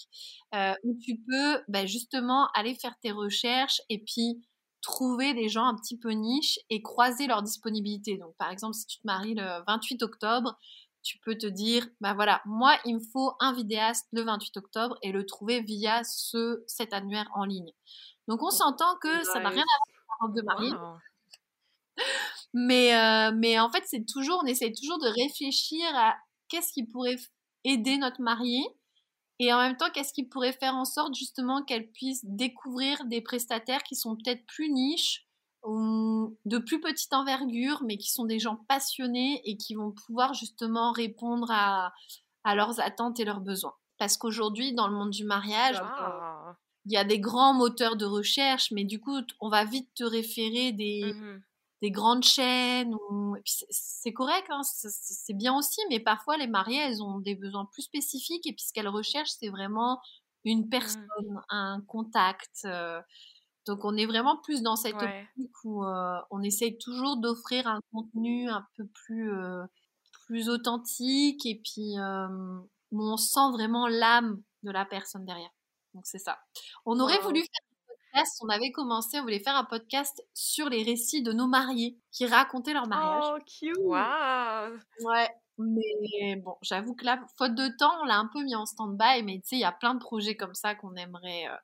Speaker 3: où tu peux ben, justement aller faire tes recherches et puis trouver des gens un petit peu niches et croiser leur disponibilité. Donc par exemple, si tu te maries le 28 octobre, tu peux te dire, bah voilà, moi, il me faut un vidéaste le 28 octobre et le trouver via ce, cet annuaire en ligne. Donc, on s'entend que ça n'a rien à voir avec la robe de mariée. Mais, euh, mais en fait, c'est toujours, on essaie toujours de réfléchir à qu'est-ce qui pourrait aider notre mariée et en même temps, qu'est-ce qui pourrait faire en sorte justement qu'elle puisse découvrir des prestataires qui sont peut-être plus niches de plus petite envergure, mais qui sont des gens passionnés et qui vont pouvoir justement répondre à, à leurs attentes et leurs besoins. Parce qu'aujourd'hui, dans le monde du mariage, il y a des grands moteurs de recherche, mais du coup, on va vite te référer des, mmh des grandes chaînes. Ou... C'est correct, hein, c'est bien aussi, mais parfois les mariées, elles ont des besoins plus spécifiques et puis ce qu'elles recherchent, c'est vraiment une mmh. personne, un contact. Euh. Donc on est vraiment plus dans cette optique où euh, on essaye toujours d'offrir un contenu un peu plus, euh, plus authentique et puis où on sent vraiment l'âme de la personne derrière. Donc c'est ça. On aurait voulu faire on avait commencé, on voulait faire un podcast sur les récits de nos mariés qui racontaient leur mariage.
Speaker 1: Oh, cute! Wow!
Speaker 3: Ouais, mais bon, j'avoue que là, faute de temps, on l'a un peu mis en stand-by, mais tu sais, il y a plein de projets comme ça qu'on aimerait. Euh,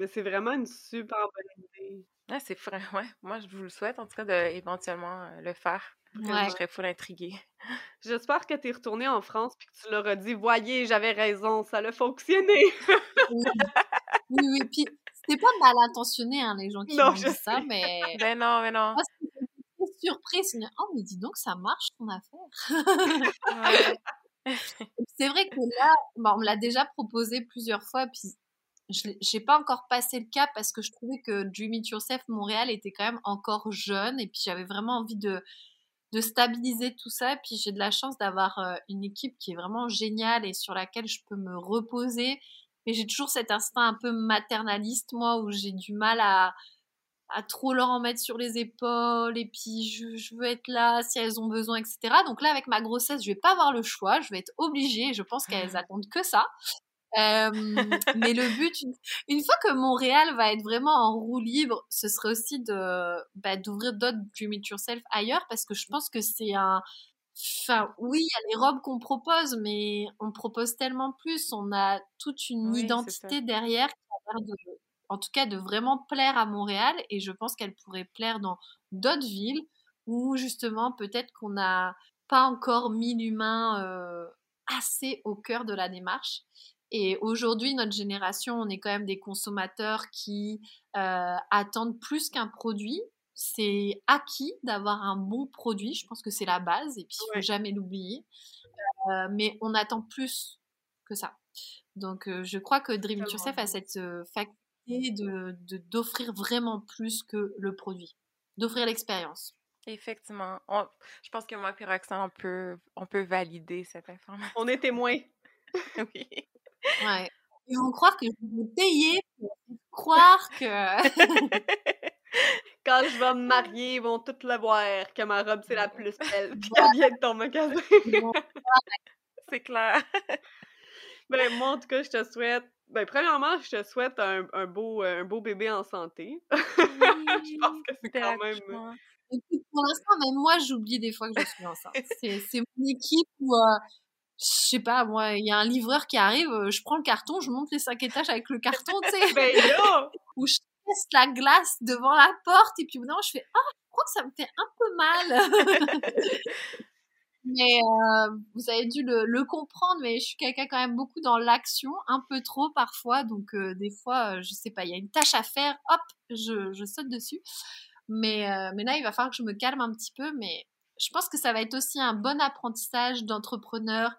Speaker 1: mais c'est vraiment une super bonne idée.
Speaker 2: Ouais, c'est vrai, ouais. Moi, je vous le souhaite, en tout cas, d'éventuellement euh, le faire. Ouais. Je serais full intriguée.
Speaker 1: J'espère que tu es retournée en France puis que tu leur as dit Voyez, j'avais raison, ça a fonctionné.
Speaker 3: oui, oui, oui. Puis c'est pas mal intentionné, hein, les gens qui non, disent ça, mais.
Speaker 2: Ben non, mais non.
Speaker 3: surprise. Oh, mais dis donc, ça marche ton affaire. c'est vrai que là, on me l'a déjà proposé plusieurs fois, puis je n'ai pas encore passé le cap parce que je trouvais que Dream It Yourself Montréal était quand même encore jeune et puis j'avais vraiment envie de, de stabiliser tout ça. Puis j'ai de la chance d'avoir euh, une équipe qui est vraiment géniale et sur laquelle je peux me reposer mais j'ai toujours cet instinct un peu maternaliste, moi, où j'ai du mal à, à trop leur en mettre sur les épaules, et puis je, je, veux être là si elles ont besoin, etc. Donc là, avec ma grossesse, je vais pas avoir le choix, je vais être obligée, je pense qu'elles attendent que ça. Euh, mais le but, une, fois que Montréal va être vraiment en roue libre, ce serait aussi de bah, d'ouvrir d'autres Dream It Yourself ailleurs, parce que je pense que c'est un, Enfin, oui, il y a les robes qu'on propose, mais on propose tellement plus. On a toute une identité derrière qui a l'air de, en tout cas, de vraiment plaire à Montréal. Et je pense qu'elle pourrait plaire dans d'autres villes où, justement, peut-être qu'on n'a pas encore mis l'humain euh, assez au cœur de la démarche. Et aujourd'hui, notre génération, on est quand même des consommateurs qui euh, attendent plus qu'un produit c'est acquis d'avoir un bon produit. Je pense que c'est la base et puis il faut jamais l'oublier. Euh, mais on attend plus que ça. Donc euh, je crois que Dream It Yourself a cette euh, faculté de d'offrir vraiment plus que le produit, d'offrir l'expérience.
Speaker 2: Effectivement. je pense que moi et Roxane, on peut, on peut valider cette information.
Speaker 1: On est témoins.
Speaker 2: oui.
Speaker 3: Ouais. Ils vont croire que je vais payer pour croire que...
Speaker 1: Quand je vais me marier, ils vont tous le voir que ma robe, c'est la plus belle, puis qu'elle vient de ton magasin.
Speaker 2: c'est clair.
Speaker 1: Ben, moi, en tout cas, je te souhaite. Ben, premièrement, je te souhaite un, un beau, un beau bébé en santé. je pense que c'est quand même.
Speaker 3: pour l'instant, même moi, j'oublie des fois que je suis enceinte. C'est mon équipe où. Euh, je sais pas, moi, il y a un livreur qui arrive, euh, je prends le carton, je monte les cinq étages avec le carton, tu sais. Ou je la glace devant la porte et puis non, je fais ah, je crois que ça me fait un peu mal. mais euh, vous avez dû le, comprendre, mais je suis quelqu'un quand même beaucoup dans l'action, un peu trop parfois, donc euh, des fois, euh, je sais pas, il y a une tâche à faire, hop, je, je saute dessus. Mais, mais là, il va falloir que je me calme un petit peu, mais je pense que ça va être aussi un bon apprentissage d'entrepreneur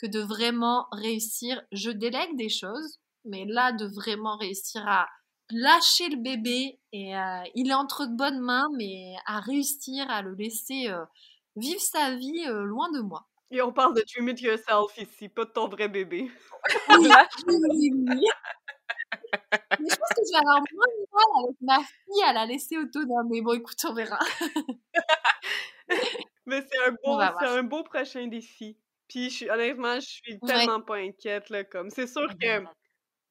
Speaker 3: que de vraiment réussir. Je délègue des choses, mais là, de vraiment réussir à lâcher le bébé et euh, il est entre de bonnes mains, mais à réussir à le laisser euh, vivre sa vie euh, loin de moi.
Speaker 1: Et on parle de Dream It Yourself ici, pas de ton vrai bébé.
Speaker 3: Oui, oui, oui. mais je pense que je vais avoir moins de mal avec ma fille à la laisser autonome. Mais bon, écoute, on verra.
Speaker 1: mais c'est un, beau, un beau prochain défi. Puis je honnêtement, je suis tellement pas inquiète. Là, comme C'est sûr que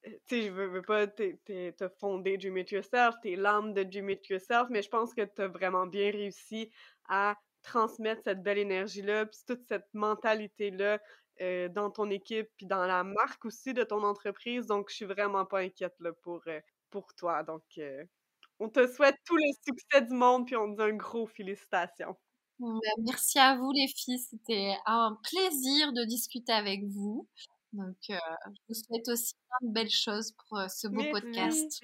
Speaker 1: tu sais, je veux, pas te fonder Dream It Yourself, t'es l'âme de Dream It Yourself, mais je pense que t'as vraiment bien réussi à transmettre cette belle énergie-là, puis toute cette mentalité-là euh, dans ton équipe, puis dans la marque aussi de ton entreprise. Donc, je suis vraiment pas inquiète là, pour, euh, pour toi. Donc, euh, on te souhaite tout le succès du monde, puis on te dit un gros félicitations.
Speaker 3: Ben, merci à vous les filles, c'était un plaisir de discuter avec vous. Donc, euh, je vous souhaite aussi plein de belles choses pour euh, ce beau podcast.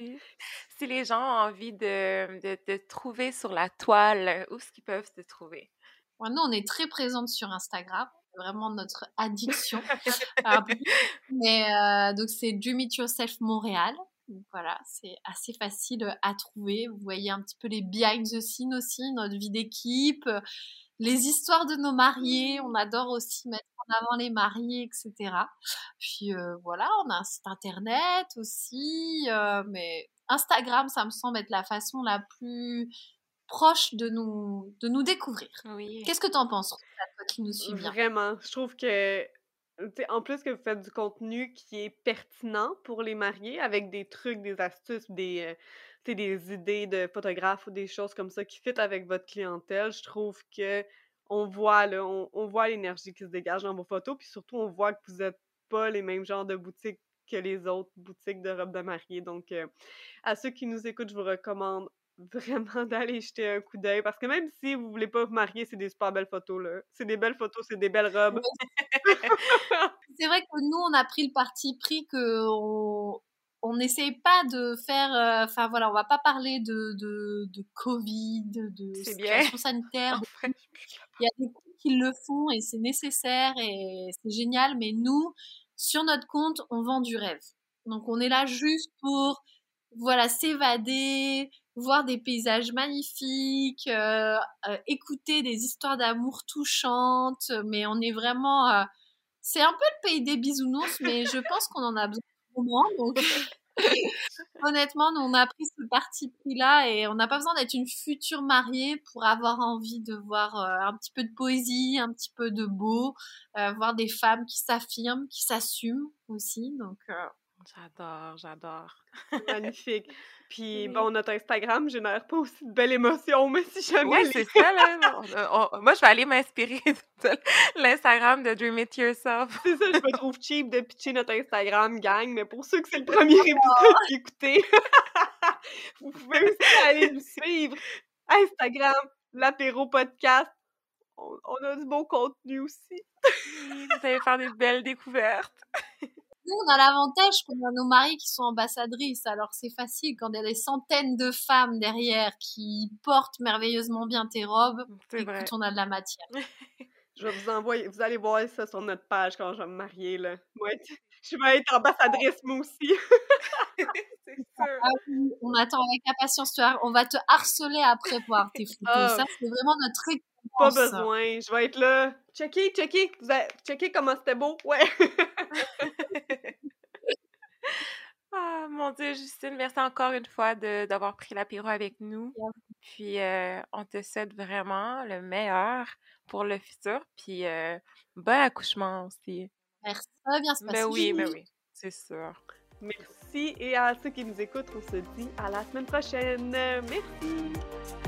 Speaker 2: Si les gens ont envie de, de, trouver sur la toile, où est-ce qu'ils peuvent te trouver?
Speaker 3: nous, on est très présente sur Instagram. C'est vraiment notre addiction. Mais euh, donc, c'est Dream It Yourself Montréal. Voilà, c'est assez facile à trouver. Vous voyez un petit peu les behind the scenes aussi, notre vie d'équipe, les histoires de nos mariés. On adore aussi mettre en avant les mariés, etc. Puis voilà, on a un site internet aussi, mais Instagram, ça me semble être la façon la plus proche de nous, de nous découvrir.
Speaker 2: Oui.
Speaker 3: Qu'est-ce que tu en penses, toi qui nous suis bien?
Speaker 1: Vraiment, je trouve que en plus que vous faites du contenu qui est pertinent pour les mariés avec des trucs, des astuces, des, euh, des idées de photographes ou des choses comme ça qui fit avec votre clientèle, je trouve que on voit là, on, voit l'énergie qui se dégage dans vos photos, puis surtout on voit que vous n'êtes pas les mêmes genres de boutiques que les autres boutiques de robes de mariée. Donc, euh, à ceux qui nous écoutent, je vous recommande vraiment d'aller jeter un coup d'œil parce que même si vous voulez pas vous marier, c'est des super belles photos là. C'est des belles photos, c'est des belles robes.
Speaker 3: c'est vrai que nous on a pris le parti pris que on n'essaye pas de faire euh, enfin voilà, on va pas parler de de, de Covid, de situation sanitaire. Il y a des qui le font et c'est nécessaire et c'est génial mais nous sur notre compte, on vend du rêve. Donc on est là juste pour voilà s'évader, voir des paysages magnifiques, euh, euh, écouter des histoires d'amour touchantes, mais on est vraiment... Euh, c'est un peu le pays des bisounours, mais je pense qu'on en a besoin moins, donc... Honnêtement, nous, on a pris ce parti pris-là et on n'a pas besoin d'être une future mariée pour avoir envie de voir un petit peu de poésie, un petit peu de beau, voir des femmes qui s'affirment, qui s'assument aussi. Donc,
Speaker 2: J'adore, j'adore.
Speaker 1: Magnifique. Puis, bon, notre Instagram génère pas aussi de belles émotions, mais si jamais.
Speaker 2: Oui, c'est ça, là. moi, je vais aller m'inspirer de l'Instagram de Dream It Yourself.
Speaker 1: c'est ça, je me trouve cheap de pitcher notre Instagram, gang, mais pour ceux que c'est le premier épisode d'écouter, vous pouvez aussi aller nous suivre. Instagram, l'apéro podcast. On, on, a du bon contenu aussi.
Speaker 2: vous allez faire des belles découvertes.
Speaker 3: Nous, on a l'avantage qu'on a nos maris qui sont ambassadrices, alors c'est facile quand il y a des centaines de femmes derrière qui portent merveilleusement bien tes robes. Écoute, vrai. on a de la matière.
Speaker 1: je vais vous envoyer, vous allez voir ça sur notre page quand je vais me marier, là. je vais être ambassadrice, moi aussi. c'est sûr.
Speaker 3: Ah on attend avec impatience. On va te harceler après voir tes photos. Ah. Ça, c'est vraiment notre truc.
Speaker 1: Pas besoin. Je vais être là. Checkez, checkez. Vous avez... Checkez comment c'était beau. Ouais.
Speaker 2: Ah, mon Dieu, Justine, merci encore une fois d'avoir pris l'apéro avec nous. Puis, euh, on te souhaite vraiment le meilleur pour le futur. Puis, euh, bon accouchement aussi.
Speaker 3: Merci, ça va bien se
Speaker 2: passer. Ben oui, ben oui, c'est sûr.
Speaker 1: Merci. Et à ceux qui nous écoutent, on se dit à la semaine prochaine. Merci.